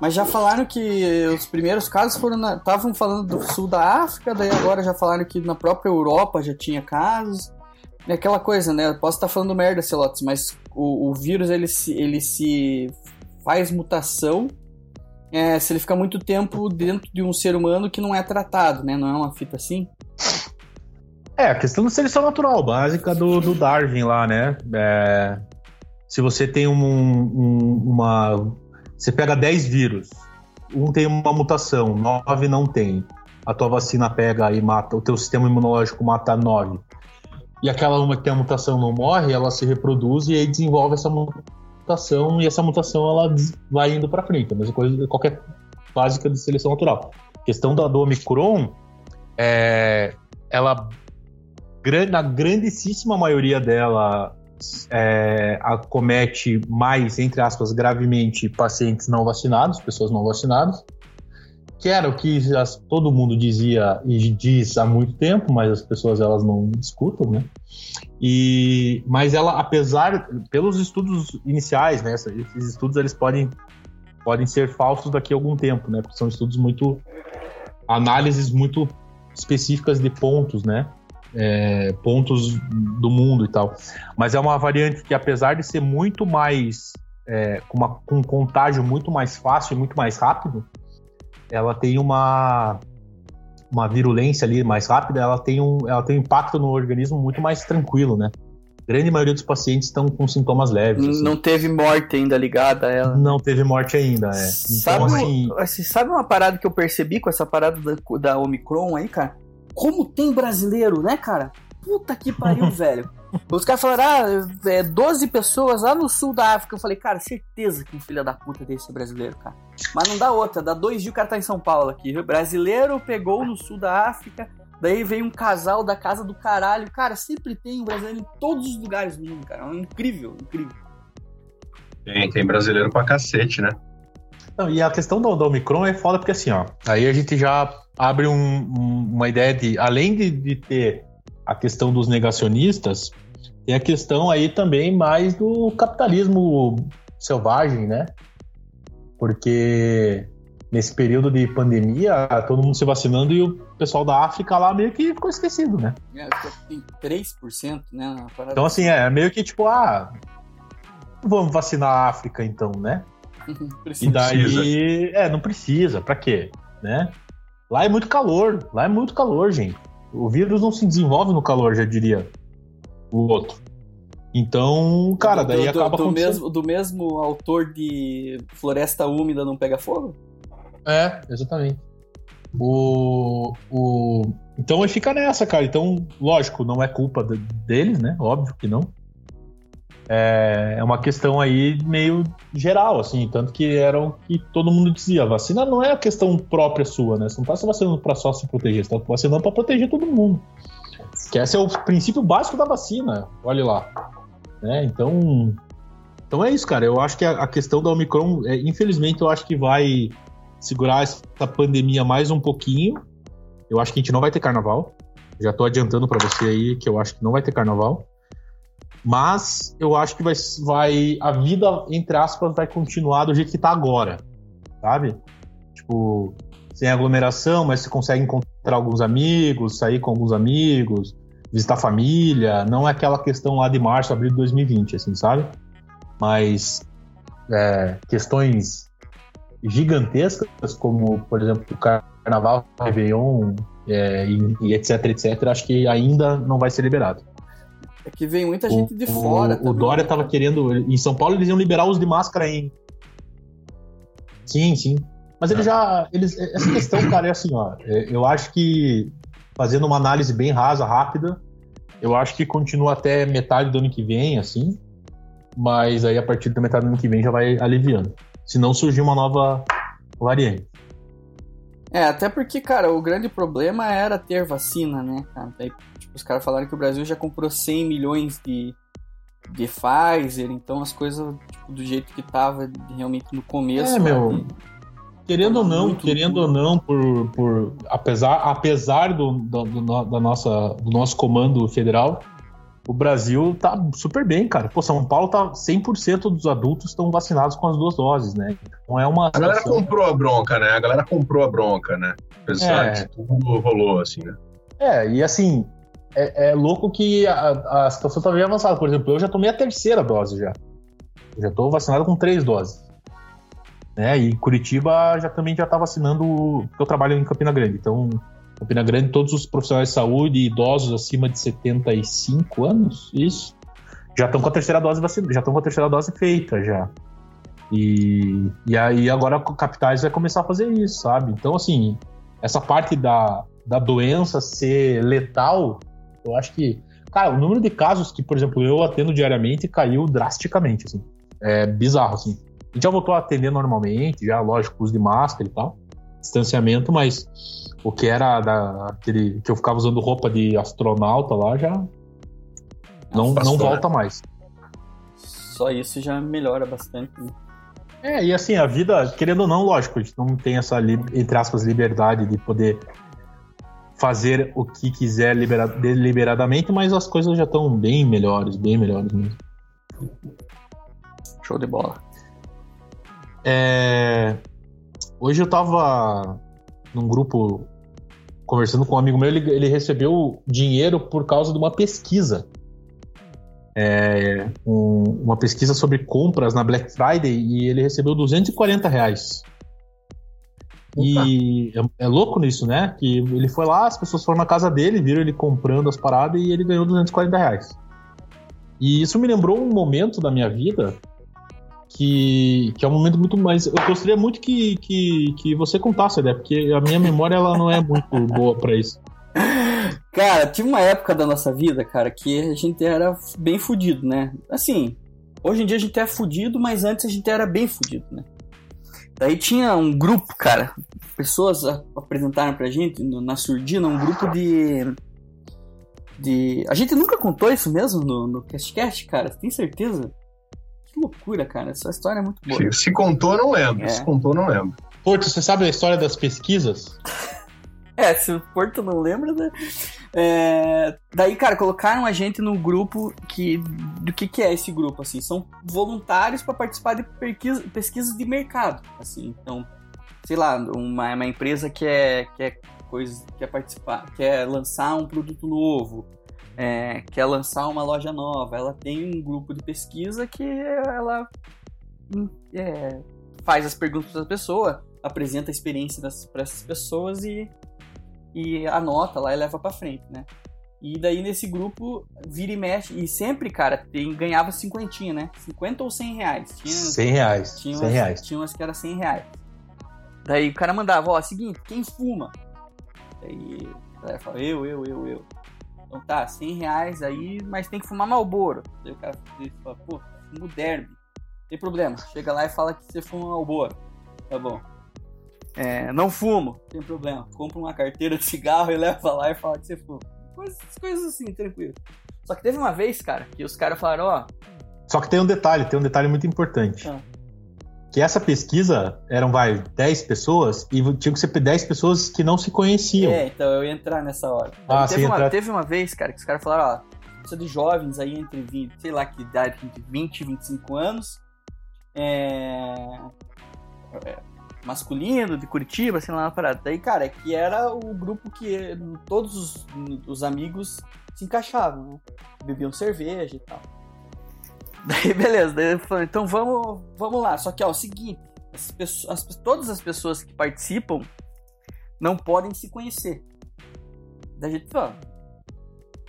B: Mas já falaram que os primeiros casos foram. Estavam falando do sul da África, daí agora já falaram que na própria Europa já tinha casos. É aquela coisa, né? Eu posso estar falando merda, Celotes, mas o, o vírus ele se, ele se faz mutação é, se ele fica muito tempo dentro de um ser humano que não é tratado, né? Não é uma fita assim?
C: É, a questão da seleção natural, básica do, do Darwin lá, né? É, se você tem um, um- uma. Você pega 10 vírus, um tem uma mutação, 9 não tem. A tua vacina pega e mata, o teu sistema imunológico mata 9. E aquela uma que tem a mutação não morre, ela se reproduz e aí desenvolve essa mutação e essa mutação ela vai indo pra frente. A mesma coisa qualquer básica de seleção natural. A questão da do Omicron, é, ela na grandíssima maioria dela é, acomete mais, entre aspas, gravemente pacientes não vacinados, pessoas não vacinadas, que era o que as- todo mundo dizia e diz há muito tempo, mas as pessoas elas não escutam, né? E, mas ela, apesar, pelos estudos iniciais, né? Esses estudos eles podem, podem ser falsos daqui a algum tempo, né? Porque são estudos muito análises muito específicas de pontos, né? É, pontos do mundo e tal. Mas é uma variante que, apesar de ser muito mais. é, com, uma, com um contágio muito mais fácil e muito mais rápido, ela tem uma. Uma virulência ali mais rápida, ela tem, um, ela tem um impacto no organismo muito mais tranquilo, né? A grande maioria dos pacientes estão com sintomas leves. assim.
B: Não teve morte ainda ligada a ela.
C: Não teve morte ainda, é.
B: sabe,
C: Então, assim.
B: assim, sabe uma parada que eu percebi com essa parada da, da Omicron aí, cara? Como tem brasileiro, né, cara? Puta que pariu, velho. Os caras falaram, ah, é 12 pessoas lá no sul da África. Eu falei, cara, certeza que um filho da puta desse é brasileiro, cara. Mas não dá outra, dá dois dias o cara tá em São Paulo aqui. viu? Brasileiro pegou no sul da África, daí veio um casal da casa do caralho. Cara, sempre tem um brasileiro em todos os lugares do mundo, cara. É incrível, incrível.
D: Tem, tem brasileiro pra cacete, né?
C: Não, e a questão do, do Omicron é foda porque assim, ó, aí a gente já abre um- um- uma ideia de, além de, de ter a questão dos negacionistas, tem a questão aí também mais do capitalismo selvagem, né? Porque nesse período de pandemia, todo mundo se vacinando e o pessoal da África lá meio que ficou esquecido, né?
B: É, tem 3%, né?
C: Então, assim, é meio que tipo, ah, vamos vacinar a África então, né? E
B: Precisa.
C: daí, é, não precisa, pra quê? Né? Lá é muito calor, lá é muito calor, gente. O vírus não se desenvolve no calor, já diria o outro. Então, cara,
B: do,
C: daí
B: do,
C: acaba
B: do
C: acontecendo.
B: mesmo, do mesmo autor de Floresta Úmida Não Pega Fogo?
C: É, exatamente. O, o... Então aí fica nessa, cara. Então, lógico, não é culpa de- deles, né? Óbvio que não. É, é uma questão aí meio geral, assim. Tanto que era o que todo mundo dizia. Vacina não é a questão própria sua, né? Você não tá se vacinando pra só se proteger, você tá vacinando pra proteger todo mundo. Que esse é o princípio básico da vacina. Olha lá. Né? Então, então é isso, cara. Eu acho que a, a questão da Omicron, é, infelizmente, eu acho que vai segurar essa pandemia mais um pouquinho. Eu acho que a gente não vai ter carnaval. Já tô adiantando pra você aí que eu acho que não vai ter carnaval. Mas eu acho que vai, vai a vida, entre aspas, vai continuar do jeito que tá agora. Sabe? Tipo, sem aglomeração, mas você consegue encontrar alguns amigos, sair com alguns amigos, visitar a família. Não é aquela questão lá de março, abril de 2020, assim, sabe? Mas é, questões gigantescas, como, por exemplo, o Carnaval, o Réveillon é, e, e etc, etc, acho que ainda não vai ser liberado.
B: É que vem muita gente de
C: o,
B: fora.
C: O,
B: também,
C: Dória
B: né?
C: tava querendo. Em São Paulo eles iam liberar os de máscara em. Sim, sim. Mas ele já. Eles, essa questão, cara, é assim, ó. é, Eu acho que, fazendo uma análise bem rasa, rápida, eu acho que continua até metade do ano que vem, assim. Mas aí a partir da metade do ano que vem já vai aliviando. Se não surgir uma nova variante.
B: É, até porque, cara, o grande problema era ter vacina, né, cara? Daí, tipo, os caras falaram que o Brasil já comprou 100 milhões de, de Pfizer, então as coisas, tipo, do jeito que tava realmente no começo.
C: É, meu,
B: de-
C: Querendo ou não,
B: Muito
C: querendo ou não, por, por apesar, apesar do, do, do da nossa, do nosso comando federal, o Brasil tá super bem, cara. Pô, São Paulo tá 100% dos adultos estão vacinados com as duas doses, né? Então é uma
D: A galera
C: situação-
D: comprou a bronca, né? A galera comprou a bronca, né? Apesar
C: É.
D: de tudo rolou, assim, né?
C: É, e assim, é, é louco que a, a situação tá bem avançada. Por exemplo, eu já tomei a terceira dose já. Eu já tô vacinado com três doses. Né? E Curitiba já também já tá vacinando, porque eu trabalho em Campina Grande. Então, Campina Grande, todos os profissionais de saúde, idosos acima de 75 anos, isso, já estão com a terceira dose vacina, já estão com a terceira dose feita já. E, e aí agora capitais vai começar a fazer isso, sabe? Então, assim, essa parte da, da doença ser letal, eu acho que. Cara, o número de casos que, por exemplo, eu atendo diariamente caiu drasticamente, assim. É bizarro, assim. A gente já voltou a atender normalmente, já, lógico, uso de máscara e tal, distanciamento, mas o que era da, aquele que eu ficava usando roupa de astronauta lá já não, não volta mais.
B: Só isso já melhora bastante. né?
C: É, e assim, a vida, querendo ou não, lógico, a gente não tem essa, entre aspas, liberdade de poder fazer o que quiser libera- deliberadamente, mas as coisas já estão bem melhores, bem melhores mesmo.
B: Show de bola.
C: É, Hoje eu tava num grupo conversando com um amigo meu, ele, ele recebeu dinheiro por causa de uma pesquisa. É, um- uma pesquisa sobre compras na Black Friday e ele recebeu 240 reais. E é, é louco nisso, né? Que ele foi lá, as pessoas foram na casa dele, viram ele comprando as paradas e ele ganhou 240 reais. E isso me lembrou um momento da minha vida que, que é um momento muito mais. Eu gostaria muito que, que, que você contasse, né? Porque a minha memória ela não é muito boa pra isso.
B: Cara, tive uma época da nossa vida, cara, que a gente era bem fudido, né? Assim, hoje em dia a gente é fudido, mas antes a gente era bem fudido, né? Daí tinha um grupo, cara, pessoas apresentaram pra gente na surdina um grupo de. de. A gente nunca contou isso mesmo no, no CastCast, cara? Tem certeza? Que loucura, cara. Essa história é muito boa.
D: Se, se contou, não lembro.
B: É.
D: Se contou, não lembro.
C: Porto, você sabe a história das pesquisas?
B: É, se o Porto não lembra, né? É, daí, cara, colocaram a gente no grupo que. Do que, que é esse grupo, assim? São voluntários para participar de pesquisa, pesquisas de mercado, assim. Então, sei lá, uma, uma empresa que é, que é coisa, quer participar, quer lançar um produto novo, é, quer lançar uma loja nova, ela tem um grupo de pesquisa que ela hum, é, faz as perguntas da pessoa, apresenta a experiência para essas pessoas e, e anota lá e leva para frente, né? E daí nesse grupo vira e mexe. E sempre, cara, tem, ganhava cinquentinha, né? 50 ou 100 reais.
C: Tinha, 100 reais.
B: Tinha
C: 100
B: umas,
C: reais.
B: Tinha umas que era 100 reais. Daí o cara mandava, ó, seguinte, quem fuma? Daí o cara falava, eu, eu, eu, eu. Então tá, 100 reais aí, mas tem que fumar Malboro. Daí o cara fala, pô, fumo derby. Tem problema, chega lá e fala que você fuma Malboro. Tá bom. É, não fumo, tem problema. Compra uma carteira de cigarro e leva lá e fala que você fuma. Coisas, coisas assim, tranquilo. Só que teve uma vez, cara, que os caras falaram, ó.
C: Só que tem um detalhe, tem um detalhe muito importante.
B: Ah.
C: Que essa pesquisa eram, vai, 10 pessoas e tinha que ser 10 pessoas que não se conheciam.
B: É, então eu ia entrar nessa hora.
C: Ah,
B: teve, uma,
C: entrar-
B: teve uma vez, cara, que os caras falaram, ó, precisa de jovens aí entre 20, sei lá que idade, entre 20 e 25 anos. É, é, masculino, de Curitiba, sei lá, uma parada. Daí, cara, que era o grupo que todos os, os amigos se encaixavam, né? Bebiam cerveja e tal. Daí, beleza, daí eu falei, então vamos, vamos lá. Só que, ó, é o seguinte, as pessoas, as- todas as pessoas que participam não podem se conhecer. Daí a gente falou,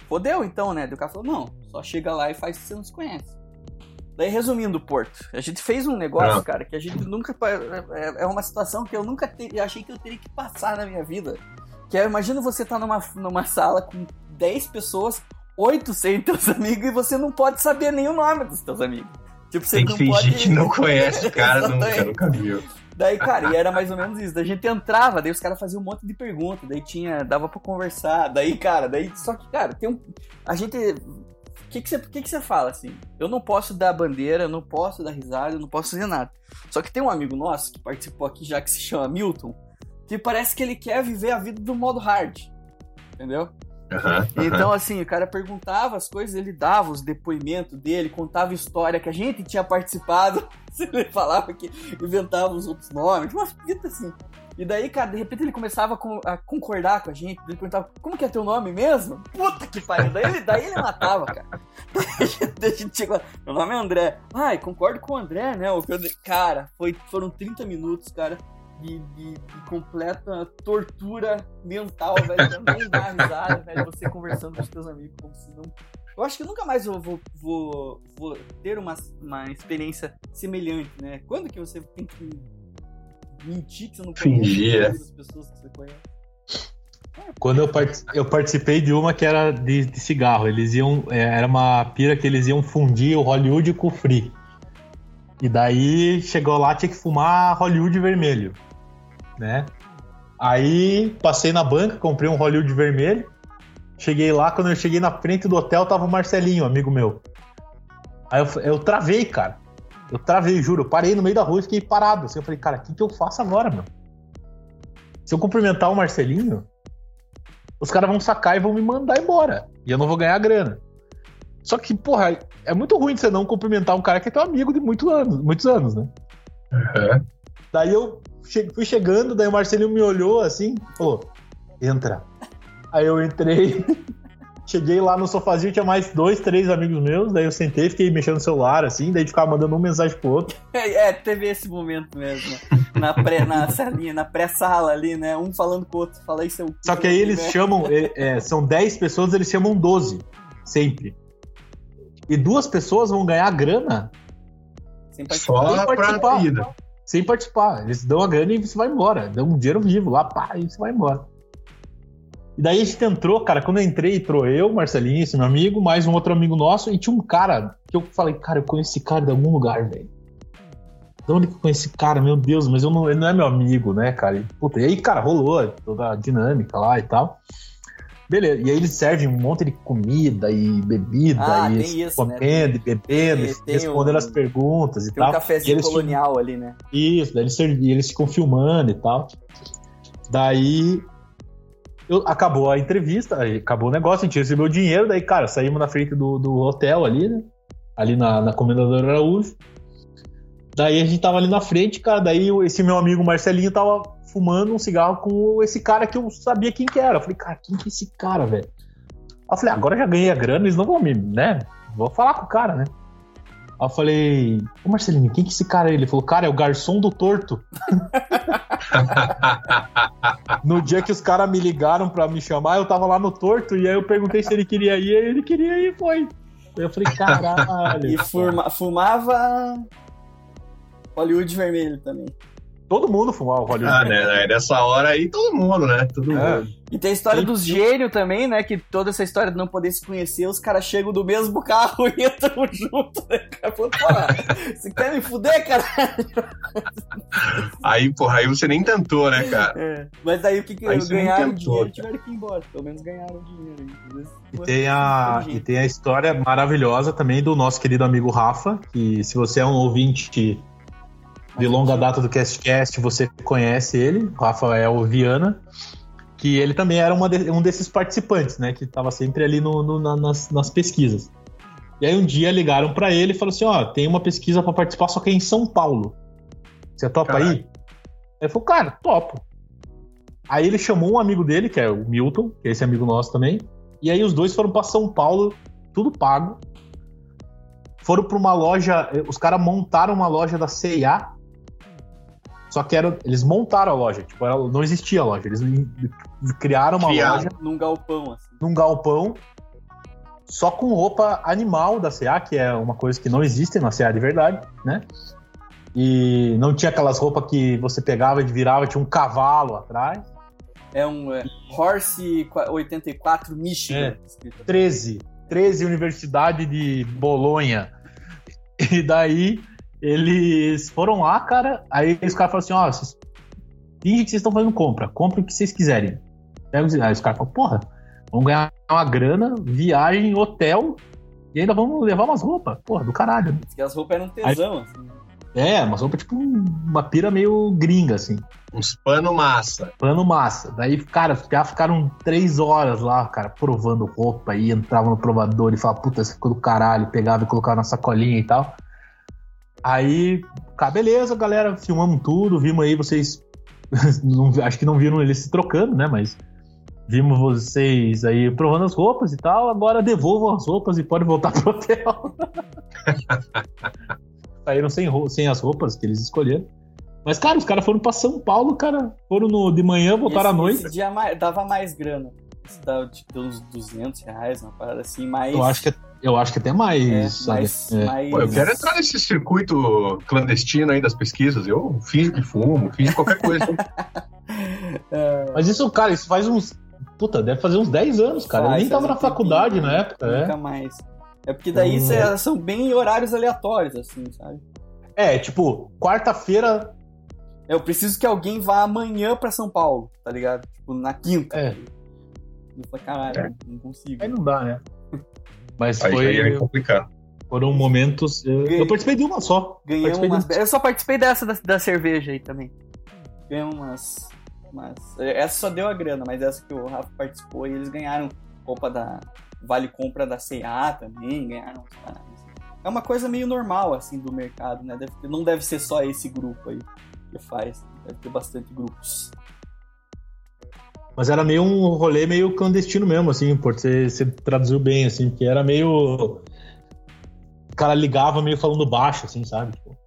B: fodeu então, né? Daí o cara falou, não, só chega lá e faz que você não se conhece. Daí, resumindo o Porto, a gente fez um negócio,
D: Ah.
B: cara, que a gente nunca. pa- É é uma situação que eu nunca te- achei que eu teria que passar na minha vida. Que é, imagina você tá numa, numa sala com 10 pessoas, 8 serem teus amigos, e você não pode saber nem o nome dos teus amigos. Tipo, você
D: Tem que
B: não
D: fingir
B: pode...
D: que não conhece o cara, nunca, nunca viu.
B: Daí, cara, e era mais ou menos isso. Daí a gente entrava, daí os caras faziam um monte de perguntas, daí tinha, dava pra conversar, daí, cara, daí, só que, cara, tem um. A gente. O que que você que que você fala assim? Eu não posso dar bandeira, eu não posso dar risada, eu não posso fazer nada. Só que tem um amigo nosso que participou aqui já que se chama Milton, que parece que ele quer viver a vida do modo hard. Entendeu?
D: Aham,
B: Então, assim, o cara perguntava as coisas, ele dava os depoimentos dele, contava história que a gente tinha participado. Ele falava que inventava os outros nomes, umas fitas assim. E daí, cara, de repente ele começava a con- a concordar com a gente. Ele perguntava, como que é teu nome mesmo? Puta que pariu. Daí ele, daí ele matava, cara. Daí a gente chegou lá, meu nome é André. Ai, concordo com o André, né? Cara, foi, foram 30 minutos, cara. De, de- de completa tortura mental, velho. Também dá risada, velho. Você conversando com os teus amigos como se não. Eu acho que eu nunca mais eu vou, vou, vou ter uma, uma experiência semelhante, né? Quando que você tem que mentir que você não
D: Fingir, é.
B: as pessoas que você conhece?
C: Quando eu, part- eu participei de uma que era de, de cigarro, eles iam. é, era uma pira que eles iam fundir o Hollywood com o Free. E daí chegou lá, tinha que fumar Hollywood vermelho. Né? Aí passei na banca, comprei um Hollywood vermelho. Cheguei lá, quando eu cheguei na frente do hotel, tava o Marcelinho, amigo meu. Aí eu, eu travei, cara. Eu travei, juro. Eu parei no meio da rua e fiquei parado. Assim, eu falei, cara, o que, que eu faço agora, meu? Se eu cumprimentar o Marcelinho, os caras vão sacar e vão me mandar embora. E eu não vou ganhar grana. Só que, porra, é muito ruim você não cumprimentar um cara que é teu amigo de muitos anos, muitos anos, né?
D: aham.
C: Daí eu che- fui chegando, daí o Marcelinho me olhou assim, falou, entra. Aí eu entrei, cheguei lá no sofazinho, tinha mais dois, três amigos meus, daí eu sentei, fiquei mexendo no celular, assim, daí ficava mandando uma mensagem pro outro.
B: É, teve esse momento mesmo? Na, pré, na salinha, na pré-sala ali, né? Um falando com o outro, fala aí seu.
C: Só que aí eles
B: né?
C: chamam, é, é, são 10 pessoas, eles chamam 12, sempre. E duas pessoas vão ganhar grana
B: Sem participar.
D: Só pra
C: participar.
D: vida.
C: Sem participar. Eles dão a grana e você vai embora. Dão um dinheiro vivo lá, pá, e você vai embora. E daí a gente entrou, cara. Quando eu entrei, entrou eu, Marcelinho, esse meu amigo, mais um outro amigo nosso, e tinha um cara que eu falei, cara, eu conheço esse cara de algum lugar, velho. De onde que eu conheço esse cara? Meu Deus, mas eu não, ele não é meu amigo, né, cara? E, puta, e aí, cara, rolou toda a dinâmica lá e tal. Beleza, e aí eles servem um monte de comida e bebida,
B: Ah,
C: e
B: isso, né?
C: comendo e bebendo,
B: Tem-
C: e
B: tem
C: respondendo
B: um-
C: as perguntas e
B: Tem um
C: tal. E
B: cafezinho colonial ali, né?
C: isso, daí eles, servi- eles ficam filmando e tal. Daí eu- acabou a entrevista, acabou o negócio, a gente recebeu o dinheiro, daí, cara, saímos na frente do, do hotel ali, né? Ali na, na Comendador Araújo. Daí a gente tava ali na frente, cara. Daí esse meu amigo Marcelinho tava fumando um cigarro com esse cara que eu sabia quem que era. Eu falei, cara, quem que é esse cara, velho? Eu falei, agora eu já ganhei a grana, eles não vão me, né? Vou falar com o cara, né? Aí eu falei, ô Marcelinho, quem que é esse cara aí? Ele falou, cara, é o garçom do torto. no dia que os caras me ligaram pra me chamar, eu tava lá no torto, e aí eu perguntei se ele queria ir, ele queria ir foi. Eu falei, caralho.
B: E fuma- fumava Hollywood vermelho também.
C: Todo mundo fumava o Hollywood.
D: Ah, né? né, Nessa hora aí, todo mundo, né? Todo
C: É.
D: mundo.
B: E tem a história
C: Sim,
B: dos gênios também, né? Que toda essa história de não poder se conhecer, os caras chegam do mesmo carro e entram junto, né? Cara, Pô, você quer me fuder, cara?
D: Aí, porra, aí você nem tentou, né, cara?
B: É. Mas aí o que, que
D: Aí
B: ganharam
D: tentou,
B: dinheiro e tiveram que ir embora. Pelo menos ganharam dinheiro. Eles-
C: E tem, a, e tem a história maravilhosa também do nosso querido amigo Rafa, que se você é um ouvinte de longa data do CastCast, você conhece ele, Rafael Viana, que ele também era de- um desses participantes, né, que estava sempre ali no, no- na- nas, nas pesquisas. E aí um dia ligaram para ele e falaram assim, ó, tem uma pesquisa para participar, só que é em São Paulo. Você topa
D: Caraca.
C: aí? Ele falou, cara, topo. Aí ele chamou um amigo dele, que é o Milton, que é esse amigo nosso também, e aí os dois foram para São Paulo, tudo pago. Foram para uma loja, eh, os caras montaram uma loja da CIA. Só que era, eles montaram a loja, tipo, era- não existia a loja. Eles criaram uma
D: Criaram.
C: loja
B: Num galpão, assim.
C: num galpão só com roupa animal da CA, que é uma coisa que não existe na CA de verdade, né? E não tinha aquelas roupas que você pegava e virava, tinha um cavalo atrás.
B: É um é, Horse qua- 84 Michigan.
C: É.
B: escrito.
C: 13. 13 Universidade de Bolonha. E daí eles foram lá, cara. Aí os caras falaram assim: ó, vocês fingem que vocês estão fazendo compra. Compre o que vocês quiserem. Aí os caras falaram: porra, vamos ganhar uma grana, viagem, hotel. E ainda vamos levar umas roupas. Porra, do caralho. né?
B: Diz que as roupas eram tesão, assim.
C: É, umas roupas tipo um- uma pira meio gringa, assim.
D: Uns pano massa.
C: Plano massa. Daí, cara, já ficaram três horas lá, cara, provando roupa e entrava no provador e falava, puta, essa ficou do caralho, pegava e colocava na sacolinha e tal. Aí, cara, beleza, galera, filmamos tudo, vimos aí vocês. não- acho que não viram eles se trocando, né? Mas vimos vocês aí provando as roupas e tal. Agora devolvam as roupas e pode voltar pro hotel. Saíram sem, sem as roupas que eles escolheram. Mas, cara, os caras foram pra São Paulo, cara. Foram no, de manhã, voltaram à
B: esse,
C: noite.
B: Esse dia mais- dava mais grana. Esse dava tipo, uns 200 reais, uma parada assim, mais.
C: Eu acho que, eu acho que até mais.
B: é, mais,
C: É.
B: mais-
D: Pô, eu quero entrar nesse circuito clandestino aí das pesquisas. Eu finjo que fumo, finjo qualquer coisa.
B: É,
C: Mas isso, cara, isso faz uns. Puta, deve fazer uns 10 anos, cara. eu
B: Faz,
C: nem tava na faculdade na época, é.
B: Nunca mais. É porque daí
C: Hum.
B: cê- são bem horários aleatórios, assim, sabe?
C: É, tipo, quarta-feira.
B: Eu preciso que alguém vá amanhã pra São Paulo, tá ligado? Tipo, na quinta.
C: É.
B: Eu falei, caralho,
D: É.
B: não consigo.
C: Aí não dá, né? Mas
D: Aí
C: foi,
D: ia complicar.
C: foram momentos. Eu, eu participei de uma só.
B: Ganhei
C: Participei de
B: umas.
C: uma-
B: Eu só participei dessa da, da cerveja aí também. Ganhei umas, umas. Essa só deu a grana, mas essa que o Rafa participou e eles ganharam roupa da. Vale compra da CA também, ganharam paradas. É uma coisa meio normal, assim, do mercado, né? Deve não deve ser só esse grupo aí que faz. Deve ter bastante grupos.
C: Mas era meio um rolê meio clandestino mesmo, assim, por você, você traduziu bem, assim, porque era meio. O cara ligava meio falando baixo, assim, sabe? Tipo,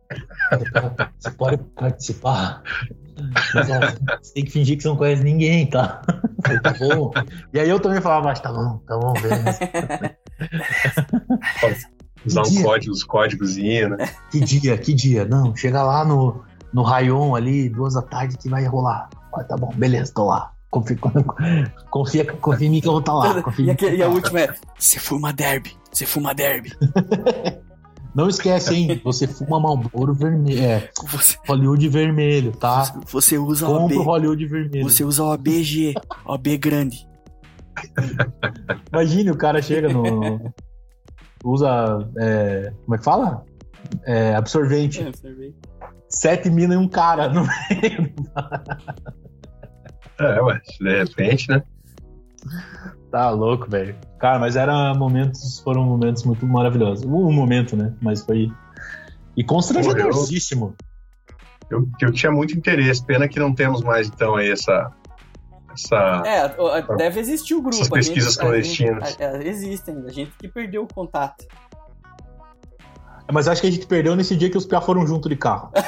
C: você pode participar. Mas, ó, você tem que fingir que você não conhece ninguém, tá? Falei, tá bom. E aí eu também falava baixo, tá bom, tá bom, beleza.
D: Usar um código, os códigozinhos, né?
C: Que dia, que dia? Não, chega lá no, no Rayon ali, duas da tarde que vai rolar. Ah, tá bom, beleza, tô lá. Confia, confia, confia em mim que eu vou estar lá. Confia em
B: e,
C: mim
B: a,
C: que eu
B: e a
C: tá lá.
B: última é: você fuma derby, você fuma derby.
C: Não esquece, hein? Você fuma Marlboro vermelho. É,
B: Você,
C: Hollywood vermelho, tá?
B: você usa
C: o
B: OB.
C: Hollywood vermelho.
B: Você usa OBG, OB grande.
C: Imagine o cara chega no. Usa. é, como é que fala? É, absorvente.
B: É, cerveja.
C: Sete minas e um cara no meio.
D: É, ué, de repente, né?
C: Tá louco, velho. Cara, mas era momentos. Foram momentos muito maravilhosos. Um momento, né? Mas foi. E constrangedoríssimo.
D: Eu, eu tinha muito interesse, pena que não temos mais, então, aí essa. essa
B: É, deve existir o grupo.
D: Essas pesquisas
B: gente-
D: clandestinas.
B: a- a- existem. A gente que perdeu o contato.
C: Mas acho que a gente perdeu nesse dia que os piá foram junto de carro.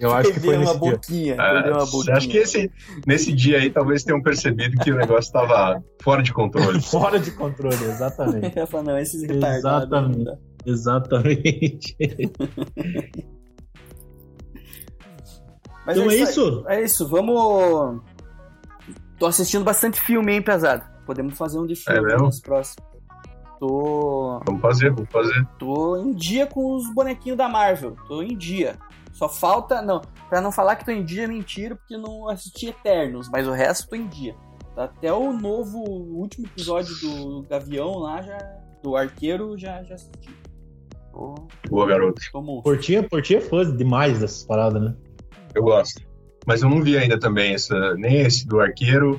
C: Eu acho que foi
B: uma
C: nesse dia.
B: boquinha.
D: Ah,
B: uma boquinha.
D: acho que esse, nesse dia aí talvez tenham percebido que o negócio estava fora de controle.
C: Fora de controle, exatamente.
B: Eu falo, não, esses retardados.
C: Exatamente. Exatamente.
B: Mas
C: então é
B: aí.
C: isso?
B: É isso, vamos. Tô assistindo bastante filme, hein, pesado. Podemos fazer um de filme
D: É
B: nos próximos. Tô.
D: Vamos fazer, vamos fazer.
B: Tô em dia com os bonequinhos da Marvel. Tô em dia. Só falta. Não, pra não falar que tô em dia, é mentira, porque não assisti Eternos, mas o resto tô em dia. Até o novo, o último episódio do Gavião lá, já. Do Arqueiro, já, já assisti. Tô,
D: Boa, garoto.
C: Portinha, Portinha é fã demais dessas paradas, né?
D: Eu gosto. Mas eu não vi ainda também essa, nem esse do Arqueiro,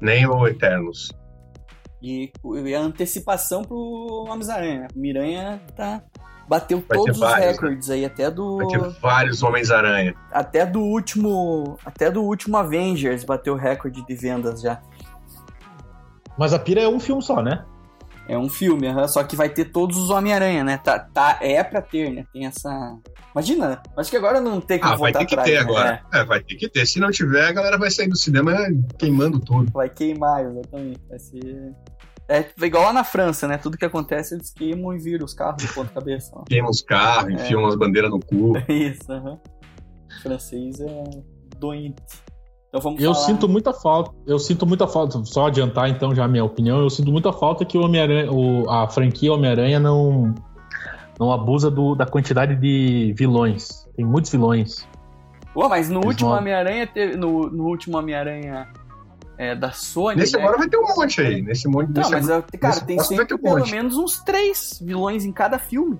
D: nem o Eternos.
B: E, e a antecipação pro Homens-Aranha. né? Miranha tá. Bateu
D: Vai
B: todos
D: ter
B: os
D: vários, né?
B: recordes aí, até do.
D: Vai ter vários Homens-Aranha.
B: Até do último. Até do último Avengers bateu o recorde de vendas já.
C: Mas a pira é um filme só, né?
B: É um filme, aham, só que vai ter todos os Homem-Aranha, né? Tá, tá, é pra ter, né? Tem essa. Imagina, acho que agora não tem como
D: Ah, vai ter que
B: atrás,
D: ter
B: né?
D: agora. É, vai ter que ter. Se não tiver, a galera vai sair do cinema queimando tudo.
B: É, vai queimar, exatamente. Vai ser. É igual lá na França, né? Tudo que acontece eles queimam e viram os carros de ponta cabeça. ó.
D: Queimam os carros, enfiam umas bandeiras no cu.
B: Isso, aham. O francês é doente. Então vamos
C: Eu
B: falar.
C: sinto muita falta. Eu sinto muita falta. Só adiantar então já a minha opinião. Eu sinto muita falta que o Homem-Aranha, o- a franquia Homem-Aranha não não abusa do- da quantidade de vilões. Tem muitos vilões.
B: Pô, mas no
C: Eles
B: último Homem-Aranha, teve- no, no último Homem-Aranha é, da Sony.
D: Nesse
B: né?
D: agora vai ter um monte aí. Nesse monte
B: Não,
D: desse
B: mas,
D: agora-
B: eu- cara,
D: nesse
B: tem sempre
D: ter um
B: pelo
D: monte.
B: menos uns três vilões em cada filme.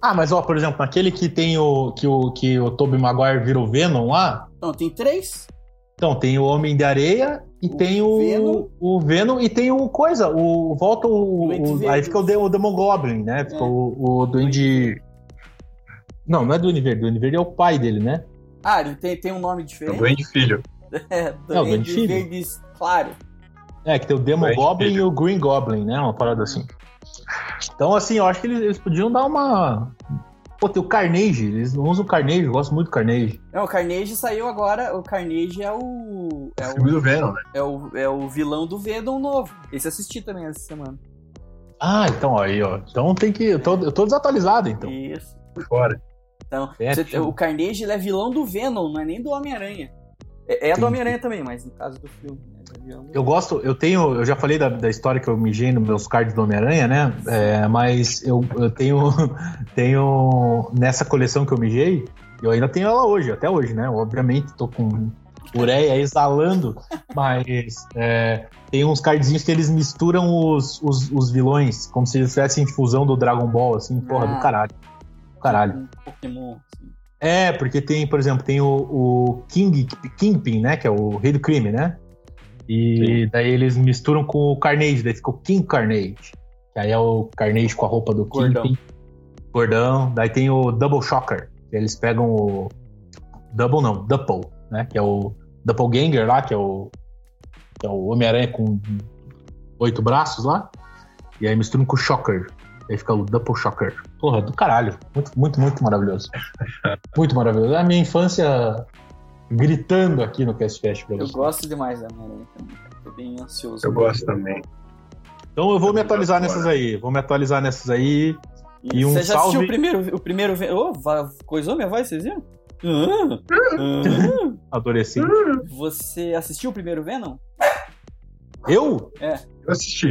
C: Ah, mas ó, por exemplo, naquele que tem o que o que o Tobey Maguire virou Venom lá,
B: Não, tem três.
C: então tem o Homem de Areia e
B: O
C: tem o
B: Venom.
C: o Venom e tem o coisa, o volta o, o- aí fica o, o Demogoblin, né? Fica
B: É.
C: o, o Duende Não, não é Duende Verde, Duende Verde é o pai dele, né?
B: Ah, ele tem, tem um nome
D: É o
B: diferente.
D: Duende Filho.
B: É,
C: o Duende
B: Duende
C: Filho.
B: Verdes Claro.
C: É, que tem o Demo Goblin
D: Filho.
C: e o Green Goblin, né? Uma parada assim. Então, assim, eu acho que eles, eles podiam dar uma. Pô, tem o Carnage, eles não usam o Carnage, eu gosto muito do Carnage.
B: Não, o Carnage saiu agora. O Carnage é o. É
D: O filme
B: o,
D: do Venom, né?
B: é o, é o vilão do Venom novo. Esse eu assisti também essa semana.
C: Ah, então aí, ó. Então tem que. Eu tô, eu tô desatualizado, então.
B: Isso.
D: Por fora.
B: Então,
C: É,
B: você- o Carnage ele é vilão do Venom, não é nem do Homem-Aranha. É, é do
C: Entendi.
B: Homem-Aranha também, mas no caso do filme. né, do-
C: Eu gosto, eu tenho, eu já falei da, da história que eu mijei nos meus cards do Homem-Aranha, né? É, mas eu, eu tenho, tenho nessa coleção que eu mijei, eu ainda tenho ela hoje, até hoje, né? Obviamente, tô com ureia exalando, mas é, tem uns cardzinhos que eles misturam os, os, os vilões, como se eles tivessem fusão do Dragon Ball, assim, porra,
B: Ah.
C: do caralho. Do caralho.
B: Um Pokémon.
C: É, porque tem, por exemplo, tem o, o King, Kingpin, né? Que é o rei do crime, né? E daí eles misturam com o Carnage, daí ficou King Carnage. Que aí é o Carnage com a roupa do
B: Gordão.
C: Kingpin. Gordão. Daí tem o Double Shocker. Que eles pegam o. Double não, Double, né? Que é o Doppelganger lá, que é o. Que é o Homem-Aranha com oito braços lá. E aí misturam com o Shocker. Aí fica o Double Shocker. Porra, do caralho. Muito, muito, muito maravilhoso. Muito maravilhoso. É a minha infância gritando aqui no Cast Fest pra
B: Eu gosto demais da Homem-Aranha também. cara. Tô bem ansioso.
D: Eu gosto também.
C: Então eu vou me atualizar nessas aí. Vou me atualizar nessas aí. E um
B: Você já assistiu
C: salve-
B: o primeiro, o primeiro va- coisou minha voz, vocês viram? Ah, ah.
C: Adolescente.
B: Você assistiu o primeiro Venom?
C: Eu?
D: Eu assisti.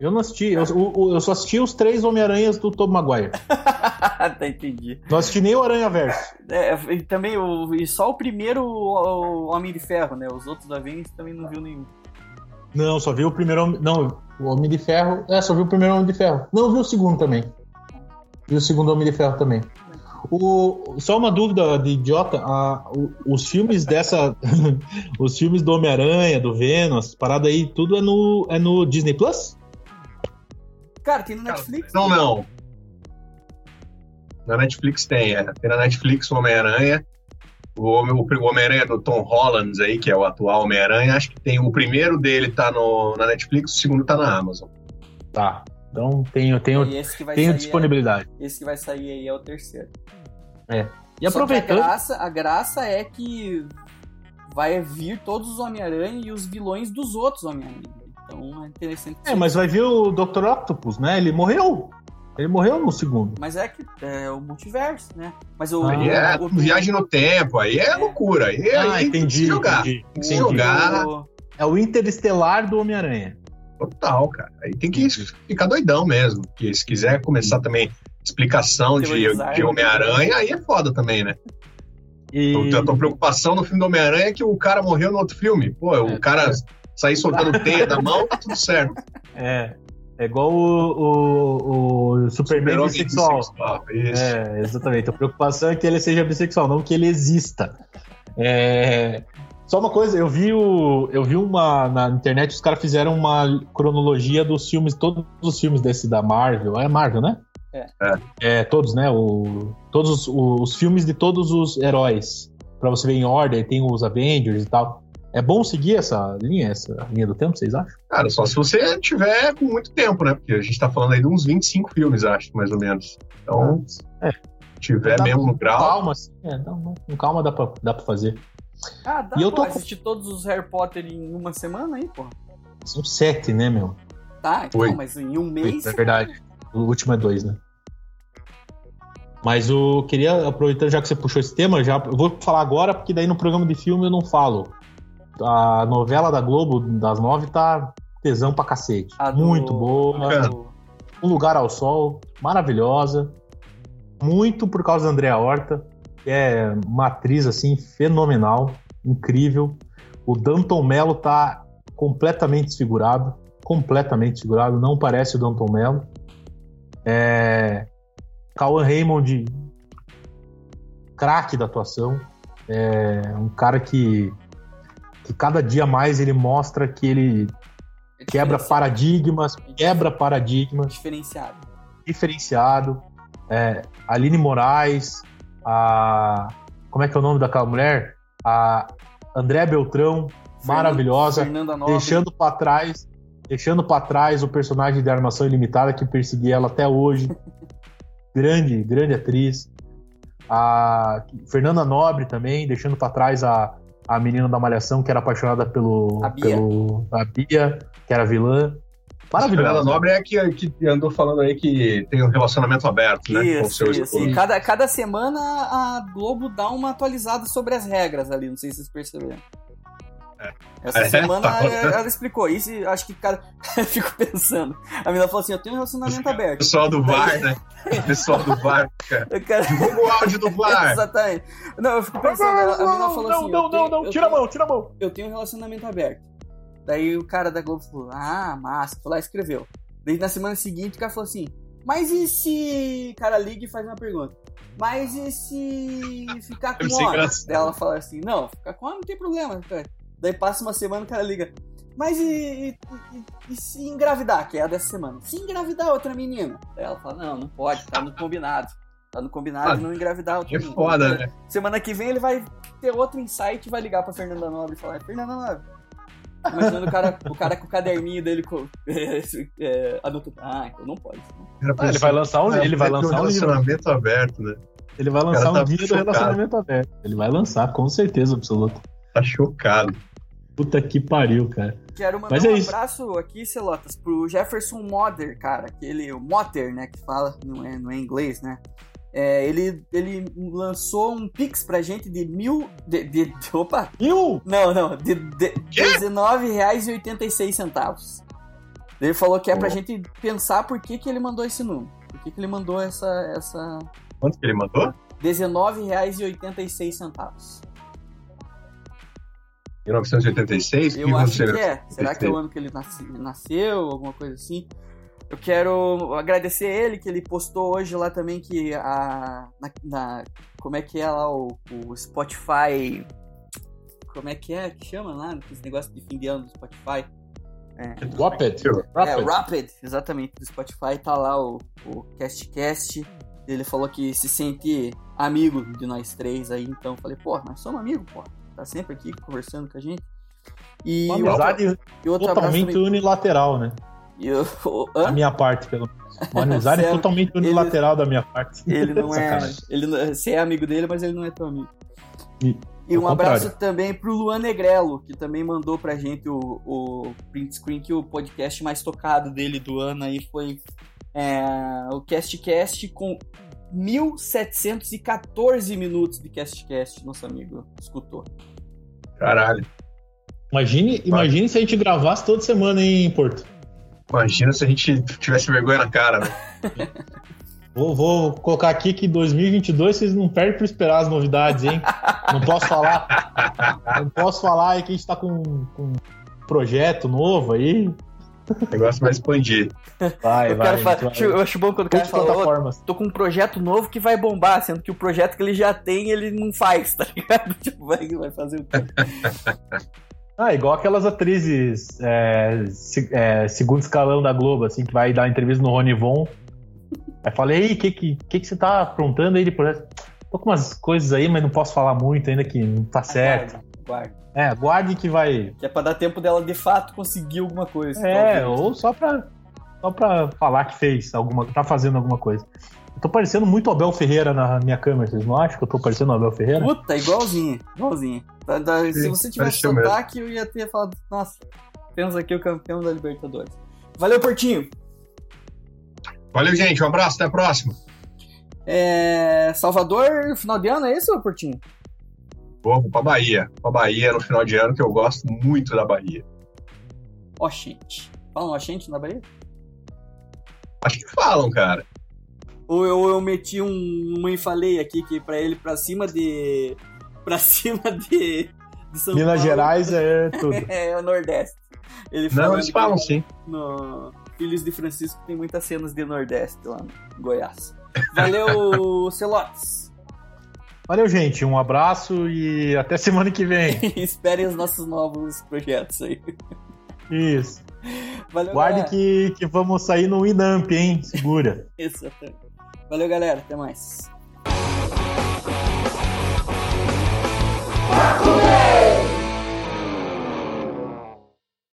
C: Eu não assisti. Eu, eu só assisti os três Homem-Aranhas do Tobey Maguire.
B: tá, entendi.
C: Não assisti nem o Aranha Verso.
B: É, e também o, e só o primeiro o, o Homem de Ferro, né? Os outros da Avengers também não viu nenhum.
C: Não, só vi o primeiro. Não, o Homem de Ferro. É, só vi o primeiro Homem de Ferro. Não, vi o segundo também. Vi o segundo Homem de Ferro também. O, só uma dúvida de idiota. a- o- os filmes dessa. os filmes do Homem-Aranha, do Venom, essas paradas aí, tudo é no, é no Disney Plus?
B: Cara, tem no Netflix.
D: Não, não. Na Netflix tem, é. Tem na Netflix o Homem-Aranha. O, Homem- o Homem-Aranha do Tom Holland aí, que é o atual Homem-Aranha, acho que tem. O primeiro dele tá no, na Netflix, o segundo tá na Amazon.
C: Tá. Então tenho, tenho, tenho
B: sair
C: disponibilidade.
B: É, esse que vai sair aí é o terceiro.
C: E
B: Só
C: aproveitando.
B: a graça, a graça é que vai vir todos os Homem-Aranha e os vilões dos outros Homem-Aranha. Então é interessante.
C: É, mas vai vir o Dr. Octopus, né? Ele morreu. Ele morreu no segundo.
B: Mas é que é o multiverso, né? Mas o.
C: Ah.
D: Aí é
B: o- o-
D: viagem no tempo, aí é,
B: É.
D: loucura. Aí,
C: Ah,
D: aí tem que se
C: entendi.
D: jogar.
C: entendi,
D: Tem que se
C: entendi.
D: jogar.
B: o-
C: É o Interestelar do Homem-Aranha.
D: Total, cara. Aí tem que ficar doidão mesmo. Porque se quiser começar também explicação de, de Homem-Aranha, aí é foda também, né?
C: E...
D: Então, a tua preocupação no filme do Homem-Aranha é que o cara morreu no outro filme. Pô,
C: É.
D: o cara sair soltando teia da mão, tá tudo certo.
C: É. É igual o, o, o Superman
D: Super-homem
C: bissexual.
D: bissexual, Isso.
C: É, exatamente. A preocupação é que ele seja bissexual, não que ele exista. É, Só uma coisa, eu vi o, eu vi uma na internet, os caras fizeram uma cronologia dos filmes, todos os filmes desse da Marvel. É Marvel, né?
B: É.
C: É, todos, né? O, todos os, os filmes de todos os heróis. Pra você ver em ordem, tem os Avengers e tal. É bom seguir essa linha, essa linha do tempo, vocês acham?
D: Cara, só se você tiver com muito tempo, né? Porque a gente tá falando aí de uns 25 filmes, acho, mais ou menos. Então,
C: É.
D: tiver mesmo no grau.
C: Calma, assim. É, dá- com calma dá pra, dá pra fazer.
B: Ah, dá
C: E eu tô-
B: assistir todos os Harry Potter em uma semana aí, pô.
C: São sete, né, meu?
B: Tá, então,
D: Oi.
B: mas em um mês.
C: É verdade. O último é dois, né? Mas eu queria, aproveitando já que você puxou esse tema, já eu vou falar agora, porque daí no programa de filme eu não falo. A novela da Globo, das nove, tá tesão pra cacete.
B: a do-
C: Muito boa.
B: do-
C: Um Lugar ao Sol, maravilhosa. Muito por causa da Andrea Horta, que é uma atriz assim fenomenal, incrível. O Danton Mello tá completamente desfigurado, completamente desfigurado, não parece o Danton Mello. É... Cauan Raymond, craque da atuação, é um cara que, que cada dia mais ele mostra que ele
B: é
C: quebra paradigmas, quebra paradigmas
B: Diferenciado.
C: diferenciado. É, Aline Moraes, a. Como é que é o nome daquela mulher? A André Beltrão, maravilhosa,
B: Fernanda Nobre.
C: deixando para trás. Deixando para trás o personagem de Armação Ilimitada que perseguia ela até hoje. grande, grande atriz. A Fernanda Nobre também, deixando para trás a, a menina da Malhação que era apaixonada pelo,
B: A Bia.
C: pelo a Bia, que era vilã.
D: A Fernanda
C: Maravilhosa.
D: Nobre é a que, que andou falando aí que tem um relacionamento aberto, né? com o
B: Isso,
D: seu
B: isso.
D: esposo.
B: E cada, cada semana a Globo dá uma atualizada sobre as regras ali, não sei se vocês perceberam. Essa
D: É,
B: semana
D: tá.
B: ela, ela explicou isso e acho que cara. eu fico pensando. A menina falou assim: eu tenho um relacionamento aberto.
D: Pessoal do VAR, né? Pessoal do VAR, cara.
B: Quero...
D: Divulga o áudio do VAR.
B: Exatamente. Não, eu fico pensando, a a menina falou assim:
C: não, não,
B: tenho-
C: não, tira a
B: tenho-
C: mão, tira a mão.
B: eu tenho um relacionamento aberto. Daí o cara da Globo falou, ah, massa, foi lá e escreveu. Daí na semana seguinte o cara falou assim, mas e se. O cara liga e faz uma pergunta. Mas e se ficar com homem? Daí ela fala assim, não, ficar com homem não tem problema. cara. Daí passa uma semana o cara liga. Mas e, e- e- e se engravidar, que é a dessa semana? Se engravidar outra menina? Daí ela fala, não, não pode, tá no combinado. Tá no combinado
D: Ah,
B: de não engravidar outra
D: Que
B: menina.
D: foda, né?
B: Semana que vem ele vai ter outro insight e vai ligar pra Fernanda Nobre e falar: Fernanda Nobre. Imaginando o cara, o cara com o caderninho dele com, é, é, anotando. Ah, então não pode.
C: Ah, ele vai lançar um, ele vai lançar um livro.
D: relacionamento aberto, né?
C: Ele vai lançar
D: tá
C: um guia do relacionamento aberto. Ele vai lançar, com certeza absoluta.
D: Tá chocado.
C: Puta que pariu, cara.
B: Quero mandar
C: Mas é
B: um
C: isso.
B: abraço aqui, Celotas, pro Jefferson Motter, cara. Aquele, o Motter, né, que fala, não é, não é inglês, né? É, ele, ele lançou um Pix pra gente de mil. De, de, de- opa!
C: Mil?
B: Não, não, de, de
D: Quê?
B: R$19,86. Ele falou que é pra
D: Oh.
B: gente pensar por que, que ele mandou esse número. Por que, que ele mandou essa. essa...
D: Quanto que ele mandou?
B: R$19,86.
D: 1986?
B: Eu acho que é. Será que é o ano que ele nasce- nasceu? Alguma coisa assim? Eu quero agradecer ele, que ele postou hoje lá também que a. na- na- como é que é lá o, o Spotify. Como é que é que chama lá? Esse negócio de fim de ano do Spotify. É.
C: Rapid.
B: É, Rapid, exatamente, do Spotify, tá lá o, o CastCast. Ele falou que se sente amigo de nós três aí, então eu falei, pô, nós somos amigos, pô. Tá sempre aqui conversando com a gente. E
C: Uma
B: outro-
C: amizade
B: e outro abraço
C: totalmente
B: também-
C: unilateral, né?
B: eu-
C: Da minha parte, pelo menos. Uma amizade
B: Sério?
C: totalmente unilateral da minha parte.
B: Ele não é. Ele, não- você é amigo dele, mas ele não é teu amigo.
C: E-
B: E um abraço
C: contrário.
B: também pro Luan Negrello, que também mandou pra gente o, o print screen que o podcast mais tocado dele do ano aí foi é, o CastCast com 1714 minutos de CastCast, nosso amigo escutou.
D: Caralho.
C: Imagine, imagine se a gente gravasse toda semana em Porto.
D: Imagina se a gente tivesse vergonha na cara, né?
C: Vou, vou colocar aqui que 2022 vocês não perdem pra esperar as novidades, hein? Não posso falar. Não posso falar aí que a gente tá com, com um projeto novo aí.
D: O negócio vai expandir.
C: Vai,
B: O
C: vai.
B: fala-
C: vai.
B: eu acho bom quando o cara fala, "Ô,
C: plataformas.
B: tô com um projeto novo que vai bombar, sendo que o projeto que ele já tem, ele não faz, tá ligado? Tipo, vai, vai fazer o quê?
C: Ah, igual aquelas atrizes é, se- é, segundo escalão da Globo, assim, que vai dar entrevista no Rony Von. Aí falei, o que, que, que, que você tá aprontando aí de projeto? Tô com umas coisas aí, mas não posso falar muito ainda que não tá certo.
B: Aguarde, aguarde.
C: É, guarde que vai.
B: Que é pra dar tempo dela de fato conseguir alguma coisa.
C: É,
B: talvez.
C: ou só pra, só pra falar que fez alguma. tá fazendo alguma coisa. Eu tô parecendo muito Abel Ferreira na minha câmera, vocês não acham que eu tô parecendo Abel Ferreira?
B: Puta, igualzinho, igualzinho. Tá- tá- se
D: Sim,
B: você tivesse sotaque, eu ia ter falado, nossa, temos aqui o campeão da Libertadores. Valeu, Portinho.
D: Valeu, gente. Um abraço. Até a próxima.
B: É, Salvador, final de ano, é isso, Portinho?
D: Vou pra Bahia. Pra Bahia no final de ano, que eu gosto muito da Bahia.
B: Ó, gente. Fala um ó, gente na Bahia?
D: Acho que falam, cara.
B: Ou eu, eu meti um, uma e falei aqui que pra ele, pra cima de. Pra cima de. de São
C: Minas
B: Paulo,
C: Gerais é tudo.
B: É o Nordeste. Ele
D: Não, eles falam sim.
B: No Filhos de Francisco tem muitas cenas de Nordeste lá no Goiás. Valeu, Celotes.
C: Valeu, gente. Um abraço e até semana que vem.
B: Esperem os nossos novos projetos aí.
C: Isso.
B: Valeu,
C: Guarde
B: galera.
C: que, que vamos sair no Inamp, hein? Segura.
B: Exatamente. Valeu, galera. Até mais.